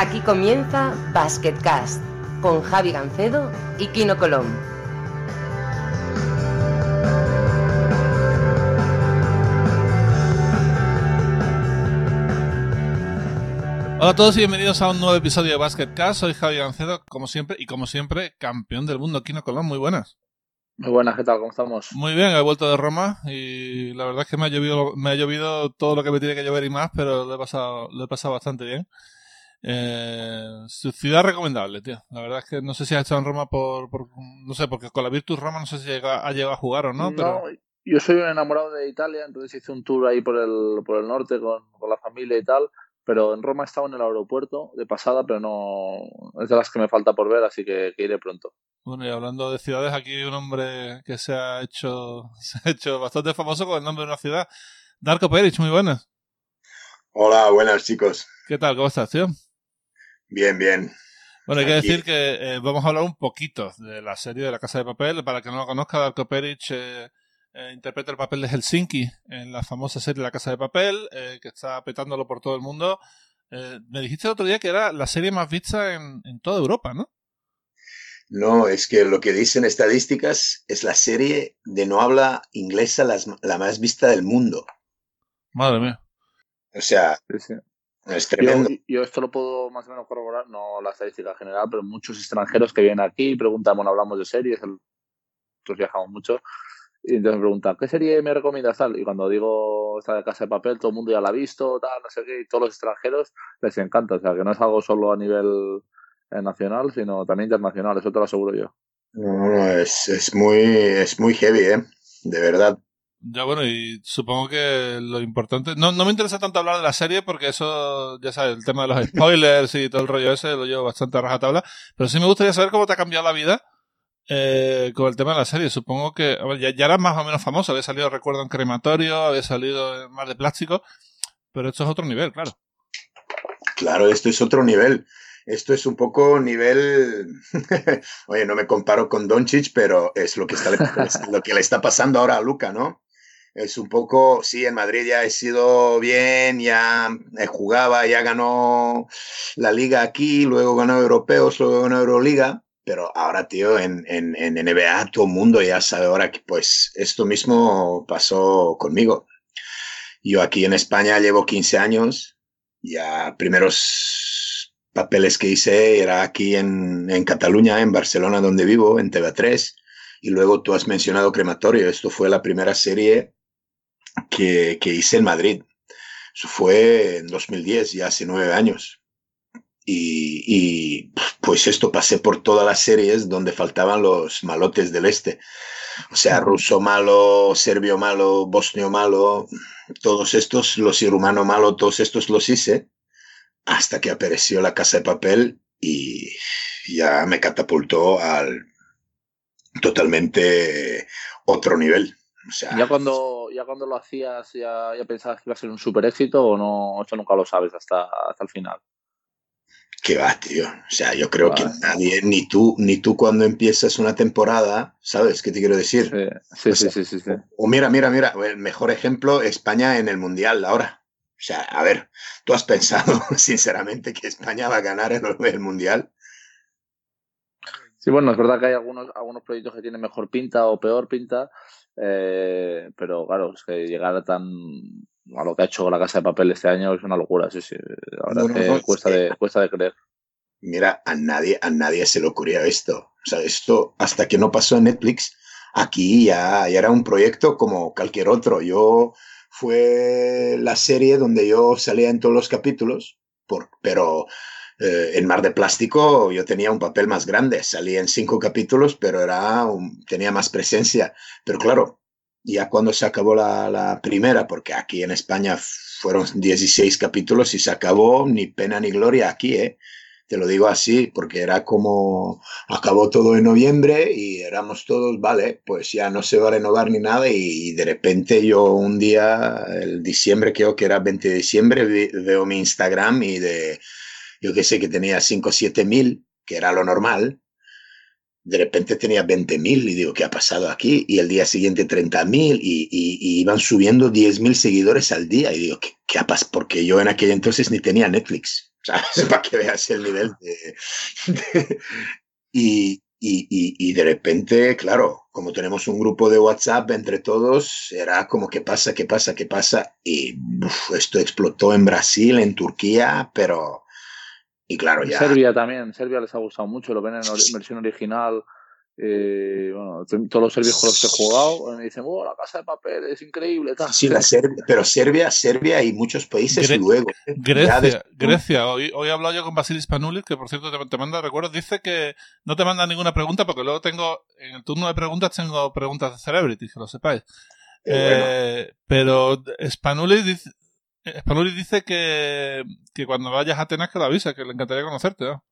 Aquí comienza Basketcast con Javi Gancedo y Kino Colón. Hola a todos y bienvenidos a un nuevo episodio de Basketcast. Soy Javi Gancedo, como siempre, y como siempre, campeón del mundo, Kino Colón. Muy buenas. Muy buenas, ¿qué tal? ¿Cómo estamos? Muy bien, he vuelto de Roma y la verdad es que me ha llovido, me ha llovido todo lo que me tiene que llover y más, pero lo he pasado, lo he pasado bastante bien. Eh, su ciudad recomendable, tío. La verdad es que no sé si has estado en Roma por, por no sé, porque con la Virtus Roma no sé si llega, ha llegado a jugar o no, pero... No, yo soy un enamorado de Italia, entonces hice un tour ahí por el, por el norte con, con la familia y tal, pero en Roma he estado en el aeropuerto de pasada, pero no es de las que me falta por ver, así que, que iré pronto. Bueno, y hablando de ciudades, aquí hay un hombre que se ha hecho, se ha hecho bastante famoso con el nombre de una ciudad. Darko Peric, muy buenas. Hola, buenas chicos. ¿Qué tal? ¿Cómo estás, tío? Bien, bien. Bueno, hay que decir que eh, vamos a hablar un poquito de la serie de La Casa de Papel. Para que no lo conozca, Darko Peric eh, eh, interpreta el papel de Helsinki en la famosa serie La Casa de Papel, eh, que está petándolo por todo el mundo. Eh, me dijiste el otro día que era la serie más vista en, en toda Europa, ¿no? No, es que lo que dicen estadísticas es la serie de no habla inglesa las- la más vista del mundo. Madre mía. O sea, Sí, sí. Es Yo, tremendo. yo esto lo puedo más o menos corroborar, no la estadística general, pero muchos extranjeros que vienen aquí preguntan, bueno, hablamos de series, nosotros viajamos mucho, y entonces me preguntan, ¿qué serie me recomiendas tal? Y cuando digo esta de Casa de Papel, todo el mundo ya la ha visto, tal, no sé qué, y todos los extranjeros les encanta, o sea, que no es algo solo a nivel eh, nacional, sino también internacional, eso te lo aseguro yo. No, no, no, es, es muy, es muy heavy, ¿eh? De verdad. Ya bueno, y supongo que lo importante... No, no me interesa tanto hablar de la serie porque eso, ya sabes, el tema de los spoilers y todo el rollo ese lo llevo bastante a rajatabla, pero sí me gustaría saber cómo te ha cambiado la vida eh, con el tema de la serie. Supongo que a ya, ya eras más o menos famoso, había salido, recuerdo, en Crematorio, había salido en Mar de Plástico, pero esto es otro nivel, claro. Claro, esto es otro nivel. Esto es un poco nivel. Oye, no me comparo con Doncic, pero es lo que, está, es lo que le está pasando ahora a Luca, ¿no? Es un poco, sí, en Madrid ya he sido bien, ya eh, jugaba, ya ganó la liga aquí, luego ganó europeos, luego ganó Euroliga, pero ahora, tío, en, en, en NBA todo el mundo ya sabe ahora que pues esto mismo pasó conmigo. Yo aquí en España llevo 15 años, ya primeros papeles que hice era aquí en, en Cataluña, en Barcelona, donde vivo, en TV3, y luego tú has mencionado Crematorio, esto fue la primera serie que, que hice en Madrid. Eso fue en 2010, ya hace nueve años. Y, y, pues esto pasé por todas las series donde faltaban los malotes del este. O sea, ruso malo, serbio malo, bosnio malo, todos estos, los rumano malo, todos estos los hice hasta que apareció la casa de papel y ya me catapultó al totalmente otro nivel. O sea, ¿Ya cuando, ya cuando lo hacías, ya, ya pensabas que iba a ser un super éxito o no? Eso nunca lo sabes hasta, hasta el final. que va, tío. O sea, yo creo Vale. que nadie, ni tú, ni tú cuando empiezas una temporada, ¿sabes qué te quiero decir? Sí, sí, O sí, sea, sí, sí, sí. O mira, mira, mira, el mejor ejemplo, España en el Mundial ahora. O sea, a ver, ¿tú has pensado sinceramente que España va a ganar el, el Mundial? Sí, bueno, es verdad que hay algunos, algunos proyectos que tienen mejor pinta o peor pinta, eh, pero claro, es que llegar a tan a lo que ha hecho la Casa de Papel este año es una locura, sí, sí. La verdad No, no, es que cuesta, de, cuesta de creer. Mira, a nadie, a nadie se le ocurría esto. O sea, esto, hasta que no pasó en Netflix, aquí ya, ya era un proyecto como cualquier otro. Yo fue la serie donde yo salía en todos los capítulos, por, pero eh, en Mar de Plástico yo tenía un papel más grande. Salía en cinco capítulos, pero era un- tenía más presencia. Pero claro, ya cuando se acabó la, primera, porque aquí en España fueron 16 capítulos y se acabó ni pena ni gloria aquí, ¿eh? Te lo digo así, porque era como acabó todo en noviembre y éramos todos, vale, pues ya no se va a renovar ni nada y, de repente yo un día, el diciembre creo que era 20 de diciembre, veo mi Instagram y de, yo que sé, que tenía 5 o 7 mil, que era lo normal, de repente tenía 20 mil y digo, ¿qué ha pasado aquí? Y el día siguiente 30 mil y, y- y iban subiendo 10 mil seguidores al día y digo, ¿qué, qué ha pasado? Porque yo en aquel entonces ni tenía Netflix. ¿sabes? Para que veas el nivel de... y, y, de repente, claro, como tenemos un grupo de WhatsApp entre todos, era como qué pasa, qué pasa, qué pasa. Y esto explotó en Brasil, en Turquía, pero... Y claro, ya... Serbia también, Serbia les ha gustado mucho, lo ven en versión original. Eh, bueno, todos los serbios con los que he jugado me dicen, oh, la casa de papel es increíble. Sí, la Serbia, pero Serbia, Serbia y muchos países luego. ¿eh? Grecia, Grecia. Hoy, hoy he hablado yo con Basilis Panoulis, que por cierto te, manda recuerdos, dice que no te manda ninguna pregunta porque luego tengo, en el turno de preguntas tengo preguntas de Celebrity, que lo sepáis. Eh, pero Spanulis dice, dice que, que cuando vayas a Atenas que lo avisa, que le encantaría conocerte. ¿no?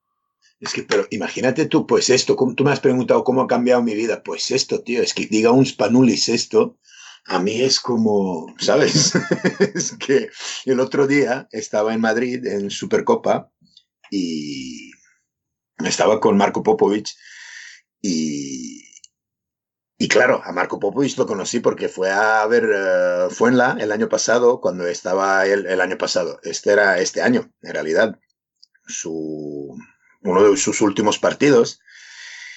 Es que, pero imagínate tú, pues esto, tú me has preguntado cómo ha cambiado mi vida. Pues esto, tío, es que diga un Spanulis esto, a mí es como, ¿sabes? es que el otro día estaba en Madrid en Supercopa y estaba con Marco Popovic y, y claro, a Marco Popovic lo conocí porque fue a ver uh, Fuenla el año pasado, cuando estaba él el año pasado. Este era este año, en realidad. Su, uno de sus últimos partidos.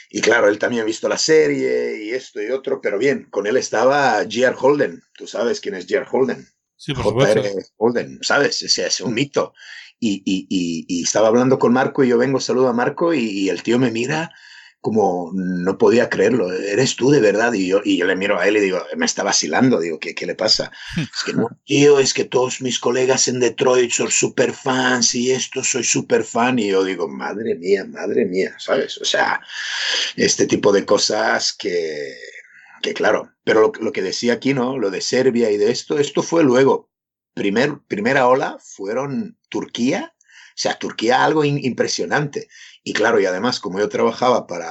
Y claro, él también ha visto la serie y esto y otro, pero bien, con él estaba J.R. Holden. Tú sabes quién es J.R. Holden. Sí, por J.R. Holden, ¿sabes? Es un mito. Y, y, y, y, estaba hablando con Marco y yo vengo, saludo a Marco y el tío me mira como no podía creerlo, eres tú de verdad. Y yo, y yo le miro a él y digo, me está vacilando, digo, ¿qué, qué le pasa? es que no, tío, es que todos mis colegas en Detroit son super fans y esto soy super fan. Y yo digo, madre mía, madre mía, ¿sabes? O sea, este tipo de cosas que, que claro, pero lo, lo que decía aquí, ¿no? Lo de Serbia y de esto, esto fue luego. Primer, primera ola fueron Turquía, o sea, Turquía algo impresionante. Y claro, y además, como yo trabajaba para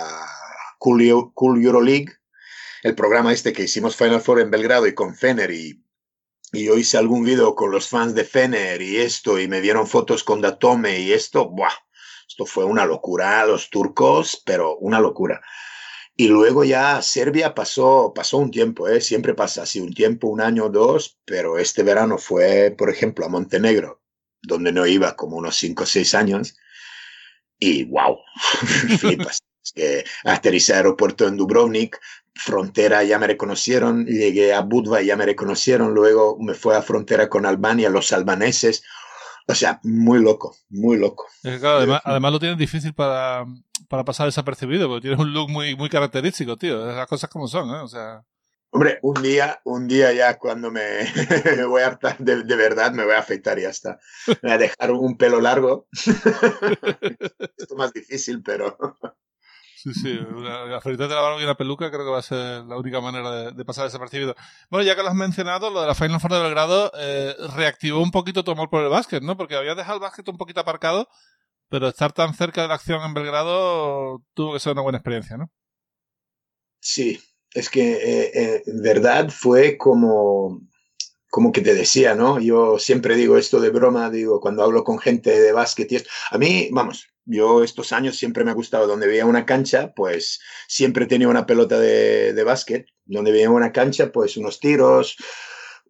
Cool, cool Euroleague, el programa este que hicimos Final Four en Belgrado y con Fener y, y yo hice algún video con los fans de Fener y esto y me dieron fotos con Datome y esto, ¡buah! Esto fue una locura, los turcos, pero una locura. Y luego ya Serbia pasó, pasó un tiempo, ¿eh? siempre pasa así, un tiempo, un año o dos, pero este verano fue, por ejemplo, a Montenegro, donde no iba como unos cinco o seis años, y wow, flipas. es que aterricé aeropuerto en Dubrovnik, frontera ya me reconocieron, llegué a Budva ya me reconocieron, luego me fue a frontera con Albania, los albaneses. O sea, muy loco, muy loco. además, además, lo tienes difícil para, para pasar desapercibido, porque tienes un look muy, muy característico, tío. Las cosas como son, ¿eh? O sea... Hombre, un día, un día ya cuando me, voy a hartar de, verdad, me voy a afeitar y ya está. Me voy a dejar un pelo largo. Esto es más difícil, pero... Sí, sí, afeitarte la barba y una peluca creo que va a ser la única manera de, de, pasar desapercibido. Bueno, ya que lo has mencionado, lo de la Final Four de Belgrado eh, reactivó un poquito tu amor por el básquet, ¿no? Porque había dejado el básquet un poquito aparcado, pero estar tan cerca de la acción en Belgrado tuvo que ser una buena experiencia, ¿no? Sí, es que eh, eh, en verdad fue como, como que te decía, ¿no? Yo siempre digo esto de broma, digo, cuando hablo con gente de básquet. A mí, vamos, yo estos años siempre me ha gustado, donde veía una cancha, pues siempre tenía una pelota de, de básquet, donde veía una cancha, pues unos tiros,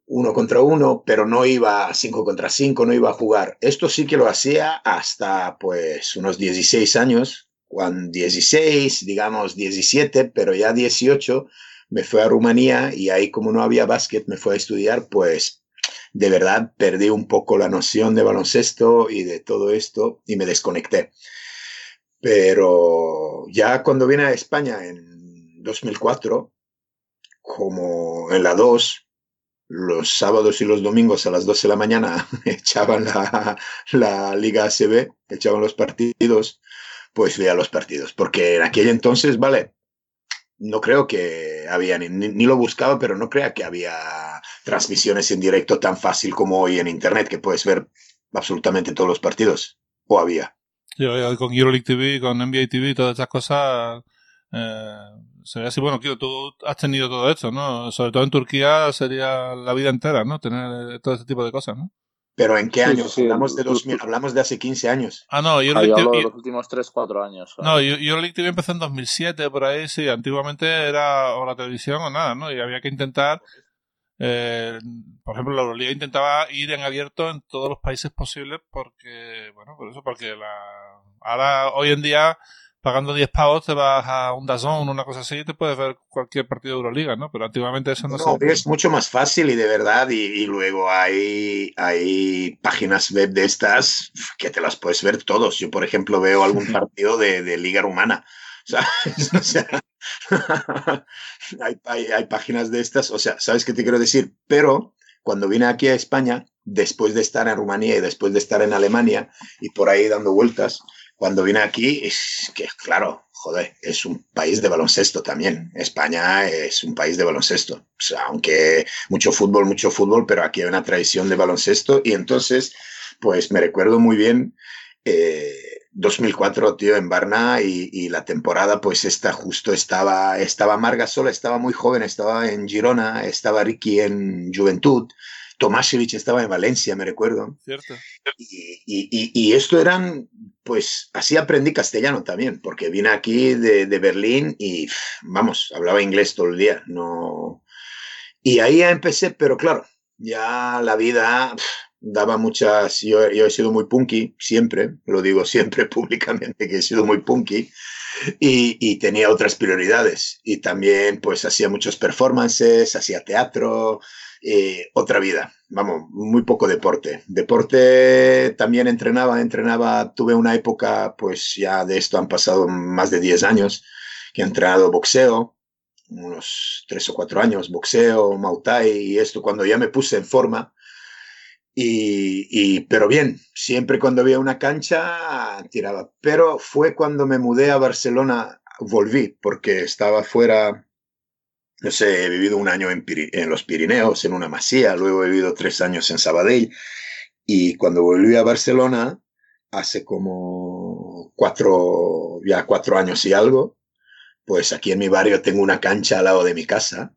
uno contra uno, pero no iba cinco contra cinco, no iba a jugar. Esto sí que lo hacía hasta pues unos 16 años, cuando 16, digamos 17, pero ya 18, me fui a Rumanía y ahí como no había básquet, me fui a estudiar, pues de verdad perdí un poco la noción de baloncesto y de todo esto y me desconecté. Pero ya cuando vine a España en 2004, como en la 2, los sábados y los domingos a las 12 de la mañana echaban la, la Liga ACB, echaban los partidos pues vea los partidos. Porque en aquel entonces, vale, no creo que había, ni, ni, lo buscaba, pero no creo que había transmisiones en directo tan fácil como hoy en Internet, que puedes ver absolutamente todos los partidos. ¿O había? Sí, con EuroLeague TV, con NBA TV, todas esas cosas. Eh, sería así, bueno, tú has tenido todo esto, ¿no? Sobre todo en Turquía sería la vida entera, ¿no? Tener todo este tipo de cosas, ¿no? ¿Pero en qué años? Sí, hablamos, de 2000, hablamos de hace 15 años. Ah, no, yo hablo de los últimos 3, 4 años. No, yo, yo TV empezó en 2007, por ahí, sí. Antiguamente era o la televisión o nada, ¿no? Y había que intentar eh, por ejemplo, la Euroliga intentaba ir en abierto en todos los países posibles porque, bueno, por eso, porque la, ahora, hoy en día, pagando 10 pavos te vas a un Dazón o una cosa así y te puedes ver cualquier partido de Euroliga, ¿no? Pero antiguamente eso no, no se... Es mucho más fácil y de verdad, y, y, luego hay, hay páginas web de estas que te las puedes ver todos. Yo, por ejemplo, veo algún partido de, de Liga Rumana. O sea, hay, hay, hay, páginas de estas, o sea, ¿sabes qué te quiero decir? Pero cuando vine aquí a España, después de estar en Rumanía y después de estar en Alemania y por ahí dando vueltas, cuando vine aquí, es que, claro, joder, es un país de baloncesto también. España es un país de baloncesto. Aunque mucho fútbol, mucho fútbol, pero aquí hay una tradición de baloncesto y entonces, pues me recuerdo muy bien. Eh, 2004, tío, en Varna y, y, la temporada, pues esta justo estaba, estaba Marga sola, estaba muy joven, estaba en Girona, estaba Ricky en Juventud, Tomasevich estaba en Valencia, me recuerdo. Cierto. Y, y, y, esto eran, pues así aprendí castellano también, porque vine aquí de, de, Berlín y, vamos, hablaba inglés todo el día, no... Y ahí ya empecé, pero claro, ya la vida daba muchas, yo, yo, he sido muy punky, siempre, lo digo siempre públicamente que he sido muy punky y, y, tenía otras prioridades y también pues hacía muchos performances, hacía teatro, eh, otra vida, vamos, muy poco deporte. Deporte también entrenaba, entrenaba, tuve una época pues ya de esto han pasado más de 10 años que he entrenado boxeo, unos 3 o 4 años, boxeo, Muay y esto cuando ya me puse en forma y, y, pero bien, siempre cuando había una cancha tiraba. Pero fue cuando me mudé a Barcelona, volví, porque estaba fuera, no sé, he vivido un año en, en los Pirineos, en una masía, luego he vivido tres años en Sabadell. Y cuando volví a Barcelona, hace como cuatro, ya cuatro años y algo, pues aquí en mi barrio tengo una cancha al lado de mi casa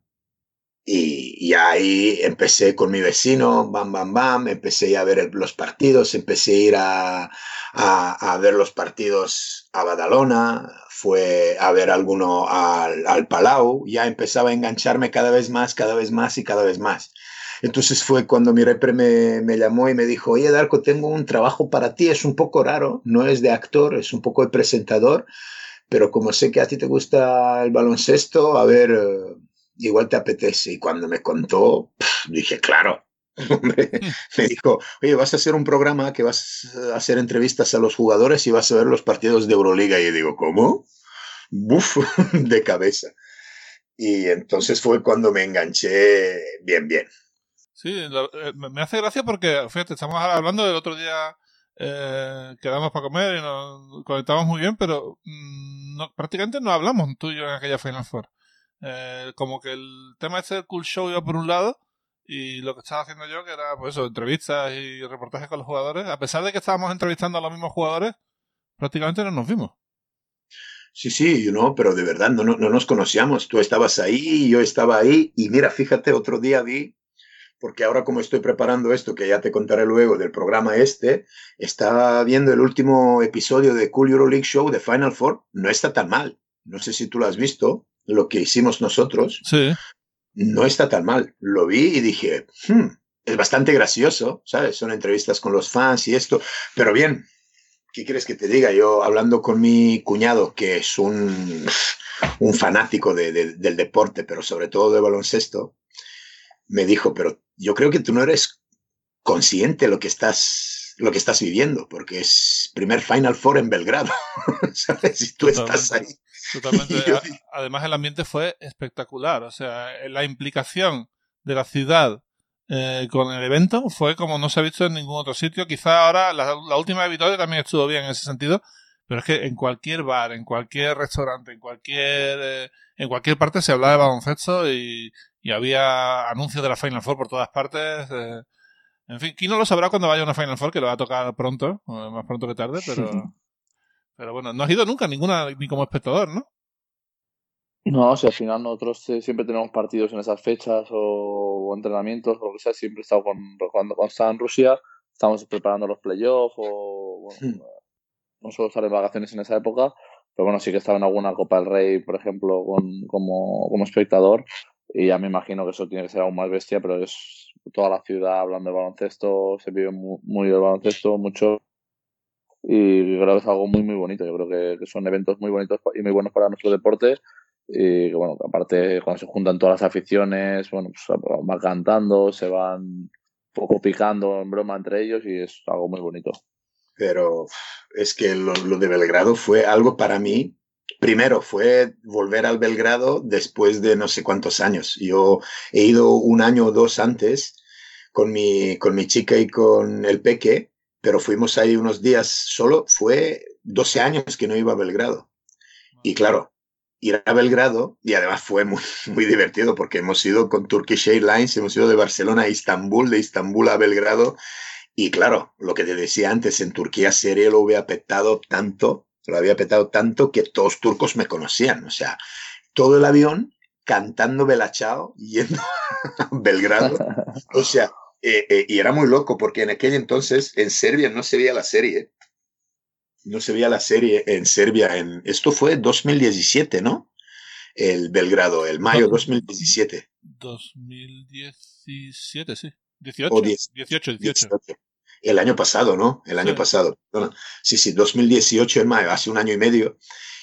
y, y, ahí empecé con mi vecino, bam, bam, bam, empecé a ver los partidos, empecé a ir a, a, a ver los partidos a Badalona, fue a ver alguno al, al, Palau, ya empezaba a engancharme cada vez más, cada vez más y cada vez más. Entonces fue cuando mi repre me, llamó y me dijo, oye Darko, tengo un trabajo para ti, es un poco raro, no es de actor, es un poco de presentador, pero como sé que a ti te gusta el baloncesto, a ver igual te apetece. Y cuando me contó, dije, claro. me dijo, oye, vas a hacer un programa que vas a hacer entrevistas a los jugadores y vas a ver los partidos de Euroliga. Y yo digo, ¿cómo? Buf, de cabeza. Y entonces fue cuando me enganché bien, bien. Sí, lo, eh, me hace gracia porque, fíjate, estamos hablando del otro día, eh, quedamos para comer y nos conectamos muy bien, pero mmm, no, prácticamente no hablamos tú y yo en aquella Final Four. Eh, como que el tema este del cool show iba por un lado y lo que estaba haciendo yo que era pues eso, entrevistas y reportajes con los jugadores, a pesar de que estábamos entrevistando a los mismos jugadores, prácticamente no nos vimos. Sí, sí, no, pero de verdad no, no, no nos conocíamos. Tú estabas ahí, yo estaba ahí y mira, fíjate, otro día vi porque ahora como estoy preparando esto, que ya te contaré luego del programa este, estaba viendo el último episodio de Cool Euro League Show de Final Four, no está tan mal. No sé si tú lo has visto, lo que hicimos nosotros, sí. No está tan mal. Lo vi y dije, hmm, es bastante gracioso, ¿sabes? Son entrevistas con los fans y esto, pero bien, ¿qué quieres que te diga? Yo hablando con mi cuñado, que es un, un fanático de, de, del deporte, pero sobre todo de baloncesto, me dijo, pero yo creo que tú no eres consciente de lo que estás, lo que estás viviendo, porque es primer Final Four en Belgrado, ¿sabes? Y tú Totalmente. estás ahí. Totalmente. Además, el ambiente fue espectacular. O sea, la implicación de la ciudad eh, con el evento fue como no se ha visto en ningún otro sitio. Quizá ahora la, la última de Vitoria también estuvo bien en ese sentido, pero es que en cualquier bar, en cualquier restaurante, en cualquier eh, en cualquier parte se hablaba de baloncesto y, y, había anuncios de la Final Four por todas partes. Eh. En fin, ¿quién no lo sabrá cuando vaya a una Final Four? Que lo va a tocar pronto, más pronto que tarde, pero... Pero bueno, no has ido nunca ninguna, ni como espectador, ¿no? No, si al final nosotros siempre tenemos partidos en esas fechas o, o entrenamientos o lo que sea, siempre he estado con, cuando, cuando estaba en Rusia, estamos preparando los playoffs o bueno, hmm. no solo estar en vacaciones en esa época, pero bueno, sí que estaba en alguna Copa del Rey, por ejemplo, con, como, como espectador y ya me imagino que eso tiene que ser aún más bestia, pero es toda la ciudad hablando de baloncesto, se vive muy, muy el baloncesto, mucho y creo que es algo muy muy bonito. Yo creo que, son eventos muy bonitos y muy buenos para nuestro deporte y que bueno, aparte cuando se juntan todas las aficiones, bueno, pues van cantando, se van un poco picando en broma entre ellos y es algo muy bonito. Pero es que lo, lo de Belgrado fue algo para mí primero fue volver al Belgrado después de no sé cuántos años. Yo he ido un año o dos antes con mi, con mi chica y con el peque pero fuimos ahí unos días solo, fue 12 años que no iba a Belgrado. Y claro, ir a Belgrado, y además fue muy, muy divertido porque hemos ido con Turkish Airlines, hemos ido de Barcelona a Istambul, de Istambul a Belgrado, y claro, lo que te decía antes, en Turquía serie lo había petado tanto, lo había petado tanto que todos turcos me conocían, o sea, todo el avión cantando Belachao yendo a Belgrado, o sea, eh, eh, y era muy loco porque en aquel entonces en Serbia no se veía la serie. No se veía la serie en Serbia. En, esto fue 2017, ¿no? El Belgrado, el mayo 2017. 2017, sí. 18, 18, 18, El año pasado, ¿no? El año pasado. sí, sí, 2018 en mayo, hace un año y medio.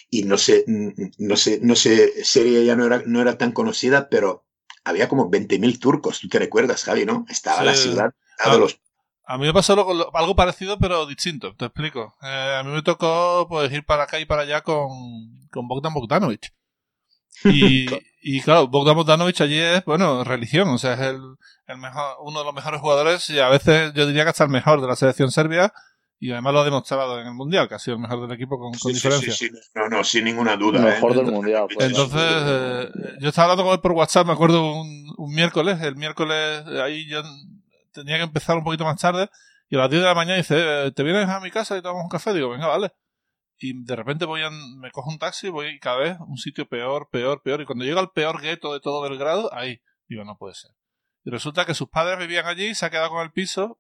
Y no sé, no sé, no sé, serie ya no era, no era tan conocida, pero había como 20.000 turcos, tú te recuerdas, Javi, ¿no? Estaba la ciudad a, los... a mí me pasó algo, parecido, pero distinto, te explico. Eh, a mí me tocó pues, ir para acá y para allá con, con Bogdan Bogdanovic. Y, y claro, Bogdan Bogdanovic allí es, bueno, religión, o sea, es el, el mejor, uno de los mejores jugadores y a veces yo diría que hasta el mejor de la selección serbia y además lo ha demostrado en el Mundial, que ha sido el mejor del equipo con, diferencia. Sí, no, no, sin ninguna duda. El mejor del Mundial. Pues. Entonces, eh, yo estaba hablando con él por WhatsApp, me acuerdo un, un miércoles, el miércoles eh, ahí yo tenía que empezar un poquito más tarde, y a las 10 de la mañana dice, eh, ¿te vienes a mi casa y tomamos un café? Digo, venga, vale. Y de repente voy a, me cojo un taxi, voy cada vez un sitio peor, peor, peor, y cuando llego al peor gueto de todo Belgrado, ahí, digo, no puede ser. Y resulta que sus padres vivían allí, se ha quedado con el piso,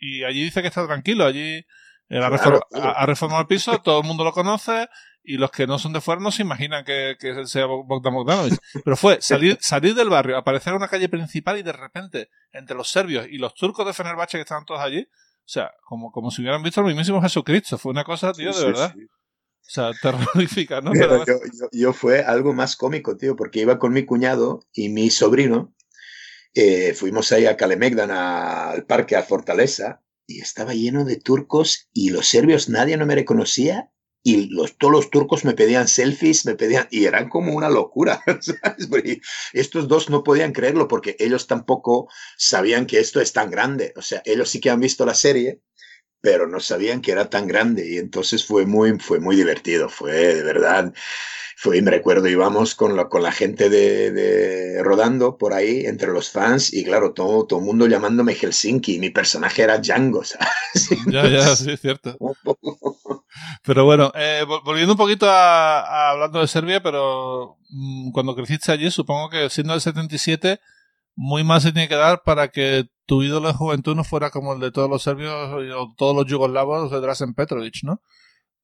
y allí dice que está tranquilo, allí ha, reformado el piso, todo el mundo lo conoce y los que no son de fuera no se imaginan que, que sea Bogdan Bogdanovic. Pero fue salir, salir del barrio, aparecer en una calle principal y de repente, entre los serbios y los turcos de Fenerbahce que estaban todos allí, o sea, como, como si hubieran visto al mismísimo Jesucristo. Fue una cosa, tío, de verdad. O sea, terrorífica, ¿no? Pero, yo, yo, fue algo más cómico, tío, porque iba con mi cuñado y mi sobrino. Eh, fuimos ahí a Calemegdan, al parque, a Fortaleza, y estaba lleno de turcos y los serbios nadie no me reconocía y los, todos los turcos me pedían selfies, me pedían, y eran como una locura. Estos dos no podían creerlo porque ellos tampoco sabían que esto es tan grande. O sea, ellos sí que han visto la serie, pero no sabían que era tan grande y entonces fue muy, fue muy divertido, fue de verdad fue, me recuerdo, íbamos con la, con la gente de, de, rodando por ahí entre los fans y claro, todo, todo el mundo llamándome Helsinki. Mi personaje era Django, Ya, ya, sí, es cierto. pero bueno, eh, volviendo un poquito a, hablando de Serbia, pero mm, cuando creciste allí, supongo que siendo del 77, muy mal se tiene que dar para que tu ídolo de juventud no fuera como el de todos los serbios o todos los yugoslavos de Drazen Petrovic, ¿no?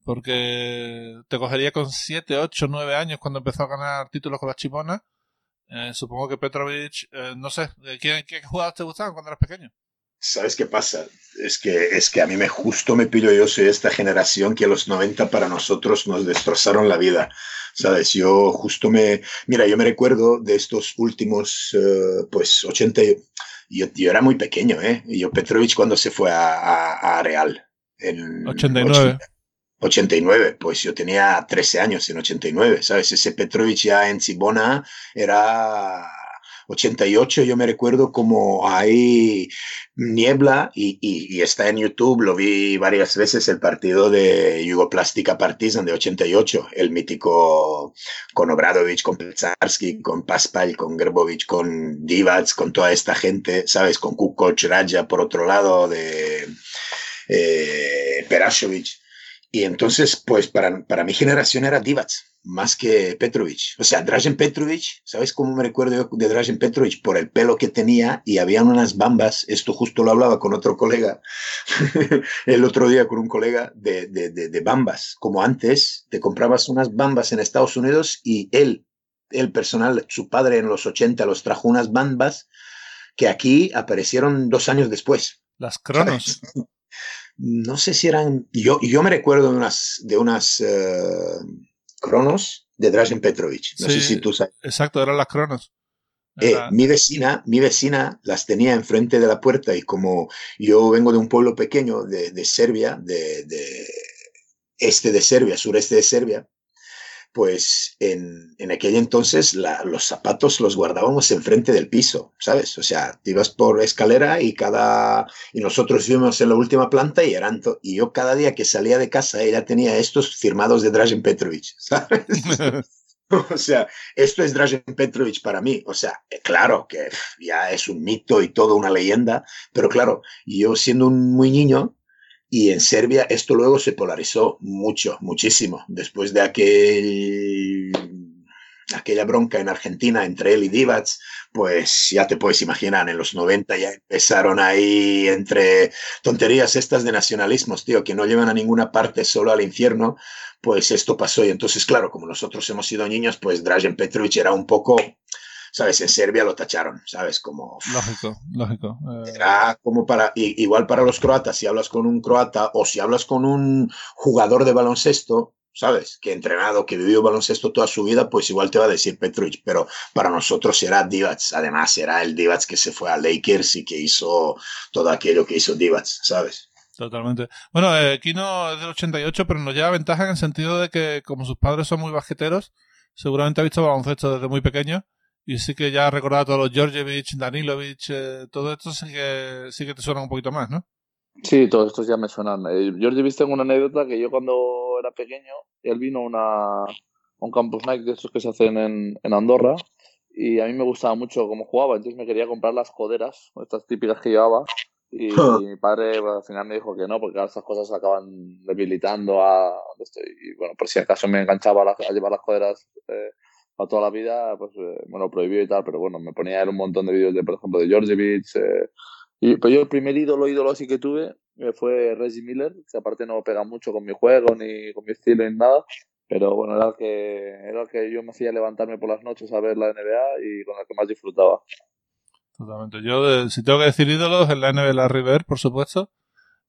Porque te cogería con 7, 8, 9 años cuando empezó a ganar títulos con la Chipona. Eh, supongo que Petrovic, eh, no sé, ¿qué, ¿qué jugadores te gustaban cuando eras pequeño? ¿Sabes qué pasa? Es que, es que a mí me justo me pillo, yo soy de esta generación que a los 90 para nosotros nos destrozaron la vida. ¿Sabes? Yo justo me... Mira, yo me recuerdo de estos últimos, uh, pues, 80... Yo, yo, era muy pequeño, ¿eh? Yo Petrovic cuando se fue a, a, a Real. En 89. 89, pues yo tenía 13 años en 89, ¿sabes? Ese Petrovic ya en Cibona era 88, yo me recuerdo como hay niebla y, y, está en YouTube, lo vi varias veces el partido de Yugoplástica Partizan de 88, el mítico con Obradovic, con Petsarski, con Paspal, con Gerbovic, con Divac, con toda esta gente, ¿sabes? Con Kukoc, Raja por otro lado, de eh, y entonces, pues para, para mi generación era Divac, más que Petrovic. O sea, Dražen Petrovic, ¿sabes cómo me recuerdo de Dražen Petrovic? Por el pelo que tenía y había unas bambas, esto justo lo hablaba con otro colega, el otro día con un colega de, de, de, de, bambas. Como antes, te comprabas unas bambas en Estados Unidos y él el personal, su padre en los 80 los trajo unas bambas que aquí aparecieron dos años después. Las cronos. No sé si eran. Yo, yo me recuerdo de unas, de unas uh, cronos de Drazen Petrovic. No Sí, sé si tú sabes. Exacto, eran las cronos. Eh, mi vecina, mi vecina las tenía enfrente de la puerta y como yo vengo de un pueblo pequeño de, de Serbia, de, de este de Serbia, sureste de Serbia, pues en, en aquel entonces la- los zapatos los guardábamos enfrente del piso, ¿sabes? O sea, te ibas por escalera y cada y nosotros vivimos en la última planta y eran to- y yo cada día que salía de casa ella tenía estos firmados de Dražen Petrovic, ¿sabes? O sea, esto es Dražen Petrovic para mí. O sea, eh, claro que ya es un mito y toda una leyenda, pero claro, yo siendo un muy niño y en Serbia esto luego se polarizó mucho, muchísimo. Después de aquel, aquella bronca en Argentina entre él y Divac, pues ya te puedes imaginar, en los 90 ya empezaron ahí entre tonterías estas de nacionalismos, tío, que no llevan a ninguna parte, solo al infierno pues esto pasó y entonces, claro, como nosotros hemos sido niños, pues Dražen Petrovic era un poco, ¿sabes? En Serbia lo tacharon, ¿sabes? Como... Lógico, lógico. Eh, Era como para, igual para los croatas, si hablas con un croata o si hablas con un jugador de baloncesto, ¿sabes? Que entrenado, que vivió baloncesto toda su vida, pues igual te va a decir Petrovic, pero para nosotros era Divac, además era el Divac que se fue a Lakers y que hizo todo aquello que hizo Divac, ¿sabes? Totalmente. Bueno, eh, Kino es del 88, pero nos lleva ventaja en el sentido de que, como sus padres son muy basqueteros, seguramente ha visto baloncesto desde muy pequeño y sí que ya ha recordado a todos los Georgievich, Danilovic, eh, todo esto sí que, sí que te suena un poquito más, ¿no? Sí, todos estos ya me suenan. Eh, George viste tengo una anécdota que yo cuando era pequeño, él vino a una, a un campus Nike de estos que se hacen en, en Andorra y a mí me gustaba mucho cómo jugaba, entonces me quería comprar las coderas, estas típicas que llevaba y mi padre al final me dijo que no, porque ahora esas cosas acaban debilitando a y bueno, por si acaso me enganchaba a, a llevar las coderas eh, a toda la vida, pues eh, me lo prohibió y tal, pero bueno, me ponía a ver un montón de vídeos de, por ejemplo, de Georgievich, eh, y pues yo el primer ídolo, ídolo así que tuve eh, fue Reggie Miller, que aparte no pega mucho con mi juego, ni con mi estilo, ni nada. Pero bueno, era el que, era el que yo me hacía levantarme por las noches a ver la NBA y con el que más disfrutaba. Totalmente. Yo, eh, si tengo que decir ídolos, en la NBA Larry Bird, por supuesto,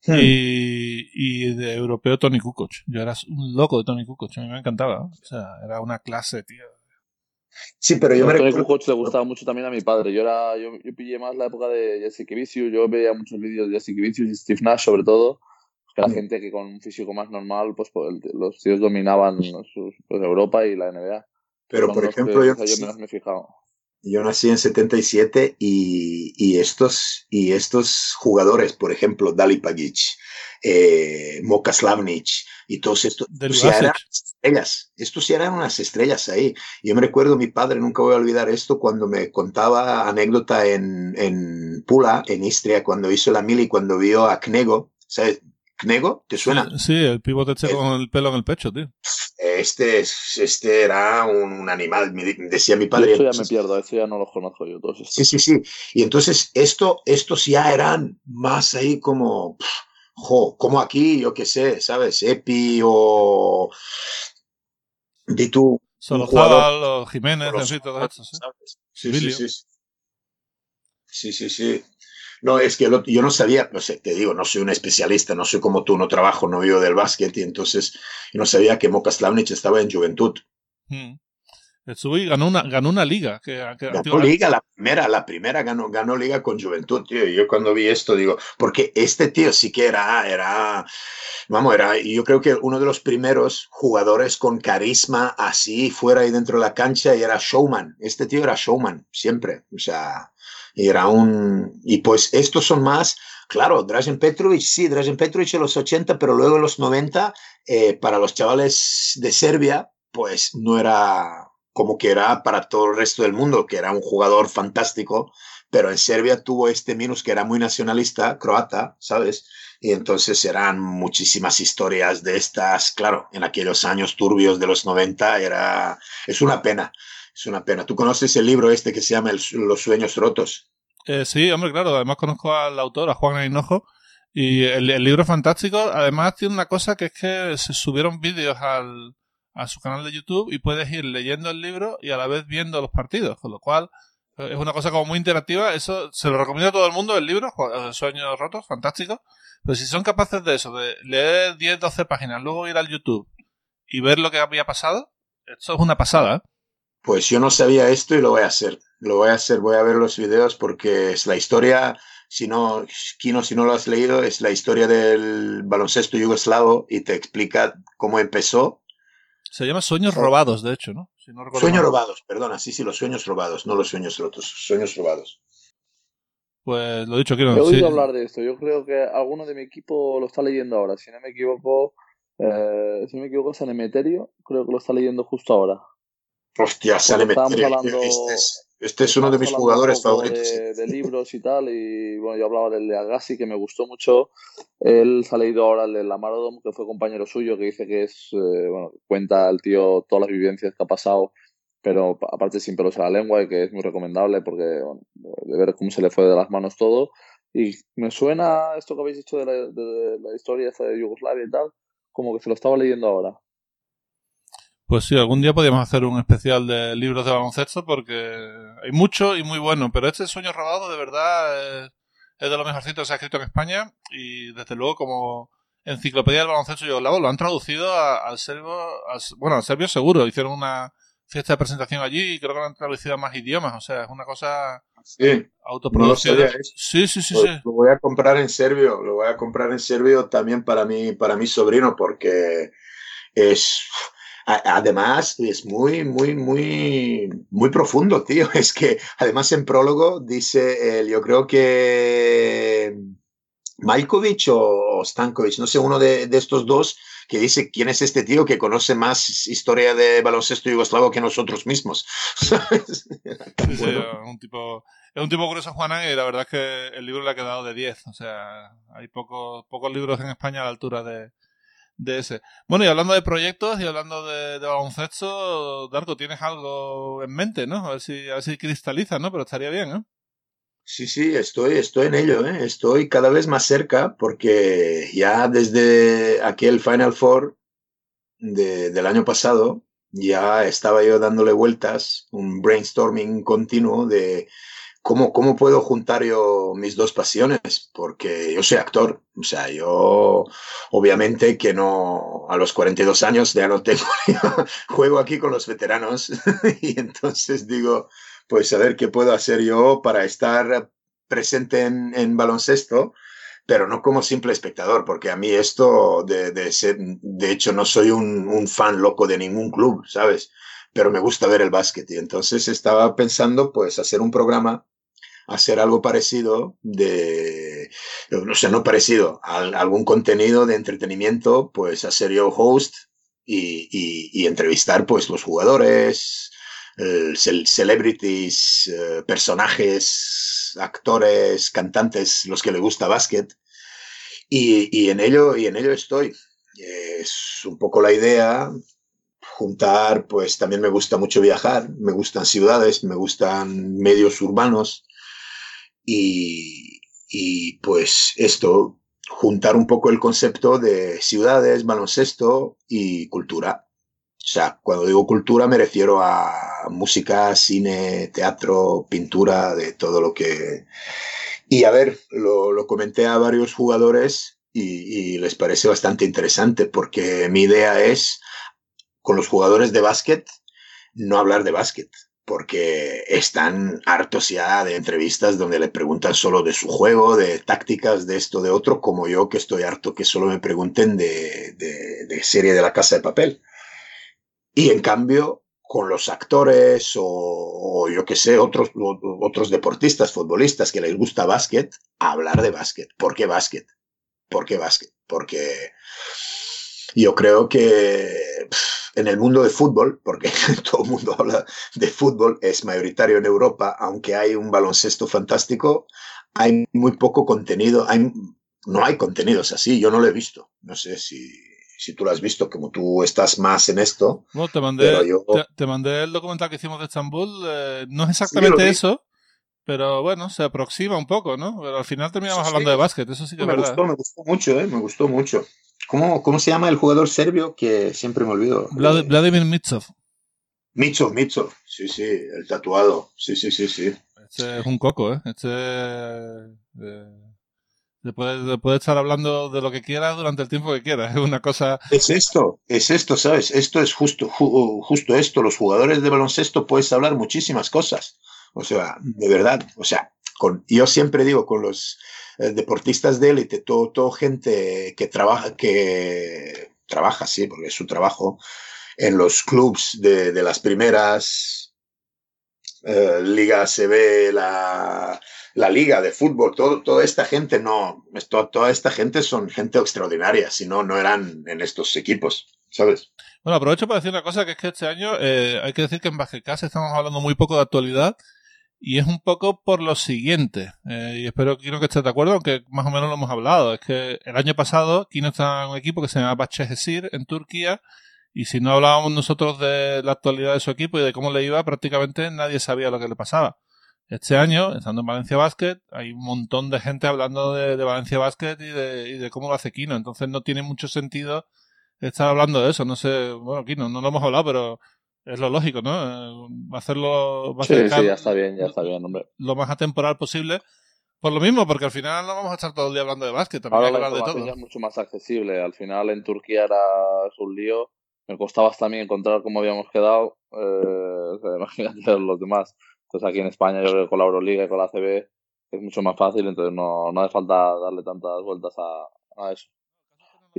y, y de europeo Tony Kukoc. Yo era un loco de Tony Kukoc, a mí me encantaba. O sea, era una clase, tío. Sí, pero yo me recuerdo... Kukoc le gustaba mucho también a mi padre. Yo era, yo, yo pillé más la época de Jesse Kivicius. Yo veía muchos vídeos de Jesse Kivicius y Steve Nash, sobre todo. Que era Mm. gente que con un físico más normal, pues, pues, los tíos dominaban sus, pues, Europa y la NBA. Pero, Son por los que ejemplo, yo, quizá yo menos me he fijado. Yo nací en 77 y, y estos, y estos jugadores, por ejemplo, Dali Pagic, eh, Moka Slavnic y todos estos, ya eran estrellas. Estos ya eran unas estrellas ahí. Yo me recuerdo, mi padre, nunca voy a olvidar esto, cuando me contaba anécdota en, en Pula, en Istria, cuando hizo la mili, cuando vio a Knego. ¿Sabes? ¿Knego? ¿Te suena? Sí, el pivote este con el pelo en el pecho, tío. Este, es- este era un, un animal, me decía mi padre. esto ya me pierdo, esto ya no los conozco yo todos estos. Sí, sí, sí. Y entonces esto, estos ya eran más ahí como, jo, como aquí, yo qué sé, ¿sabes? Epi o... Di tú. Solozábal, o Jiménez, Los- en fin, todos estos. ¿eh? ¿sabes? Sí, sí, Vilio. sí. Sí, sí, sí. No, es que yo no sabía, no sé, te digo, no soy un especialista, no soy como tú, no trabajo, no vivo del básquet, y entonces no sabía que Moka Slavnic estaba en Juventud. Mm. El Subi ganó una, ganó una liga. Que, que Ganó antiguamente- liga, la primera, la primera ganó, ganó liga con Juventud, tío. Y yo cuando vi esto digo, porque este tío sí que era, era, vamos, era, yo creo que uno de los primeros jugadores con carisma así fuera y dentro de la cancha y era showman. Este tío era showman, siempre. O sea, era un, y pues estos son más, claro, Dražen Petrovic, sí, Dražen Petrovic en los 80, pero luego en los 90, eh, para los chavales de Serbia, pues no era como que era para todo el resto del mundo, que era un jugador fantástico, pero en Serbia tuvo este minus que era muy nacionalista, croata, ¿sabes? Y entonces eran muchísimas historias de estas, claro, en aquellos años turbios de los 90 era, es una pena, es una pena. ¿Tú conoces el libro este que se llama Los sueños rotos? Eh, sí, hombre, claro. Además conozco al autor, a Juan Hinojo. Y el, el libro es fantástico. Además tiene una cosa que es que se subieron vídeos al, a su canal de YouTube y puedes ir leyendo el libro y a la vez viendo los partidos, con lo cual eh, es una cosa como muy interactiva. Eso se lo recomiendo a todo el mundo, el libro, Sueños Rotos, fantástico. Pero si son capaces de eso, de leer 10, 12 páginas, luego ir al YouTube y ver lo que había pasado, esto es una pasada. ¿eh? Pues yo no sabía esto y lo voy a hacer. Lo voy a hacer, voy a ver los videos porque es la historia, si no, Kino, si no lo has leído, es la historia del baloncesto yugoslavo y te explica cómo empezó. Se llama Sueños Robados, de hecho, ¿no? sueños robados, perdona, sí, sí, los sueños robados, no los sueños rotos, sueños robados. Pues lo dicho, quiero He oído hablar de esto. Yo creo que alguno de mi equipo lo está leyendo ahora. Si no me equivoco, eh, si no me equivoco, San Emeterio, creo que lo está leyendo justo ahora. Hostia, San Emeterio. Este es, este es uno de mis jugadores favoritos. De, libros y tal, y bueno, yo hablaba del de Agassi, que me gustó mucho. Él se ha leído ahora el de Lamarodom, que fue compañero suyo, que dice que es, eh, bueno, cuenta el tío todas las vivencias que ha pasado, pero aparte sin pelos en la lengua, y que es muy recomendable porque, de ver cómo se le fue de las manos todo. Y me suena esto que habéis dicho de la, de la historia esta de Yugoslavia y tal, como que se lo estaba leyendo ahora. Pues sí, algún día podríamos hacer un especial de libros de baloncesto porque hay mucho y muy bueno, pero este Sueño Robado de verdad es, de lo mejorcito que se ha escrito en España y desde luego como enciclopedia del baloncesto yugoslavo lo han traducido al serbio, bueno, al serbio seguro, hicieron una fiesta de presentación allí y creo que lo han traducido a más idiomas, o sea, es una cosa sí, autoproducida. sí, sí, sí, lo, sí. Lo voy a comprar en serbio, lo voy a comprar en serbio también para mi, para mi sobrino porque es Además, es muy, muy, muy, muy profundo, tío. Es que, además, en prólogo dice, yo creo que Malkovich o Stankovic, no sé, uno de, de, estos dos, que dice quién es este tío que conoce más historia de baloncesto yugoslavo que nosotros mismos. Sí, sí, un tipo, es un tipo grueso, Juana, y la verdad es que el libro le ha quedado de 10. O sea, hay pocos, pocos libros en España a la altura de, de ese. Bueno, y hablando de proyectos y hablando de, baloncesto, Darko, tienes algo en mente, ¿no? A ver si, a ver si cristaliza, ¿no? Pero estaría bien, ¿eh? Sí, sí, estoy, estoy en ello, ¿eh? estoy cada vez más cerca porque ya desde aquel Final Four de, del año pasado ya estaba yo dándole vueltas, un brainstorming continuo de ¿cómo, ¿cómo puedo juntar yo mis dos pasiones? Porque yo soy actor, o sea, yo obviamente que no, a los 42 años ya no tengo, juego aquí con los veteranos y entonces digo, pues a ver qué puedo hacer yo para estar presente en, en baloncesto pero no como simple espectador, porque a mí esto de, de ser, de hecho no soy un, un, fan loco de ningún club, ¿sabes? Pero me gusta ver el básquet y entonces estaba pensando pues hacer un programa hacer algo parecido de, no sé, no parecido, algún contenido de entretenimiento, pues hacer yo host y, entrevistar pues los jugadores, eh, celebrities, eh, personajes, actores, cantantes, los que le gusta básquet. Y, en ello, y en ello estoy. Es un poco la idea, juntar, pues también me gusta mucho viajar, me gustan ciudades, me gustan medios urbanos, y, y pues esto, juntar un poco el concepto de ciudades, baloncesto y cultura. O sea, cuando digo cultura me refiero a música, cine, teatro, pintura, de todo lo que... Y a ver, lo, lo comenté a varios jugadores y, y, les parece bastante interesante porque mi idea es, con los jugadores de básquet, no hablar de básquet, porque están hartos ya de entrevistas donde le preguntan solo de su juego, de tácticas, de esto, de otro, como yo que estoy harto que solo me pregunten de, de, de serie de la casa de papel. Y en cambio, con los actores o, o yo que sé, otros, otros deportistas, futbolistas que les gusta básquet, hablar de básquet. ¿Por qué básquet? ¿Por qué básquet? Porque yo creo que en el mundo de fútbol, porque todo el mundo habla de fútbol, es mayoritario en Europa, aunque hay un baloncesto fantástico, hay muy poco contenido, hay, no hay contenidos así, yo no lo he visto, no sé si, si tú lo has visto, como tú estás más en esto. No, te mandé, yo... te, te, mandé el documental que hicimos de Estambul, eh, no es exactamente sí, eso, pero bueno, se aproxima un poco, ¿no? Pero al final terminamos hablando de básquet, eso sí que me es verdad. Gustó, me gustó mucho, ¿eh? me gustó mucho. ¿Cómo, ¿cómo se llama el jugador serbio que siempre me olvido? Vladimir Mitsov. Mitsov, Mitsov, sí, sí, el tatuado, sí, sí, sí, sí. Este es un coco, ¿eh? Este... Eh, puede, estar hablando de lo que quiera durante el tiempo que quiera. Es una cosa. Es esto, es esto, ¿sabes? Esto es justo, justo esto. Los jugadores de baloncesto puedes hablar muchísimas cosas. O sea, de verdad. O sea, con, yo siempre digo con los eh, deportistas de élite, todo, todo gente que trabaja, que trabaja, sí, porque es su trabajo, en los clubs de, de las primeras eh, se ve la la liga de fútbol, todo, toda esta gente no, esto, toda esta gente son gente extraordinaria, si no, no eran en estos equipos, ¿sabes? Bueno, aprovecho para decir una cosa, que es que este año eh, hay que decir que en Basketcast estamos hablando muy poco de actualidad y es un poco por lo siguiente, eh, y espero quiero que estés de acuerdo, aunque más o menos lo hemos hablado, es que el año pasado Kino estaba en un equipo que se llama Bahçeşehir en Turquía y si no hablábamos nosotros de la actualidad de su equipo y de cómo le iba, prácticamente nadie sabía lo que le pasaba. Este año, estando en Valencia Basket, hay un montón de gente hablando de, Valencia Basket y de, y de, cómo lo hace Kino. Entonces no tiene mucho sentido estar hablando de eso. No sé, bueno, Kino, no lo hemos hablado, pero es lo lógico, ¿no? Eh, hacerlo. sí, sí, ya está bien, ya está bien, hombre. Lo más atemporal posible. Por lo mismo, porque al final no vamos a estar todo el día hablando de básquet, también hay que hablar de todo. Es mucho más accesible. Al final en Turquía era un lío. Me costaba también encontrar cómo habíamos quedado. Eh, imagínate los demás. Entonces aquí en España yo creo que con la Euroliga y con la CB es mucho más fácil, entonces no, no hace falta darle tantas vueltas a, a eso.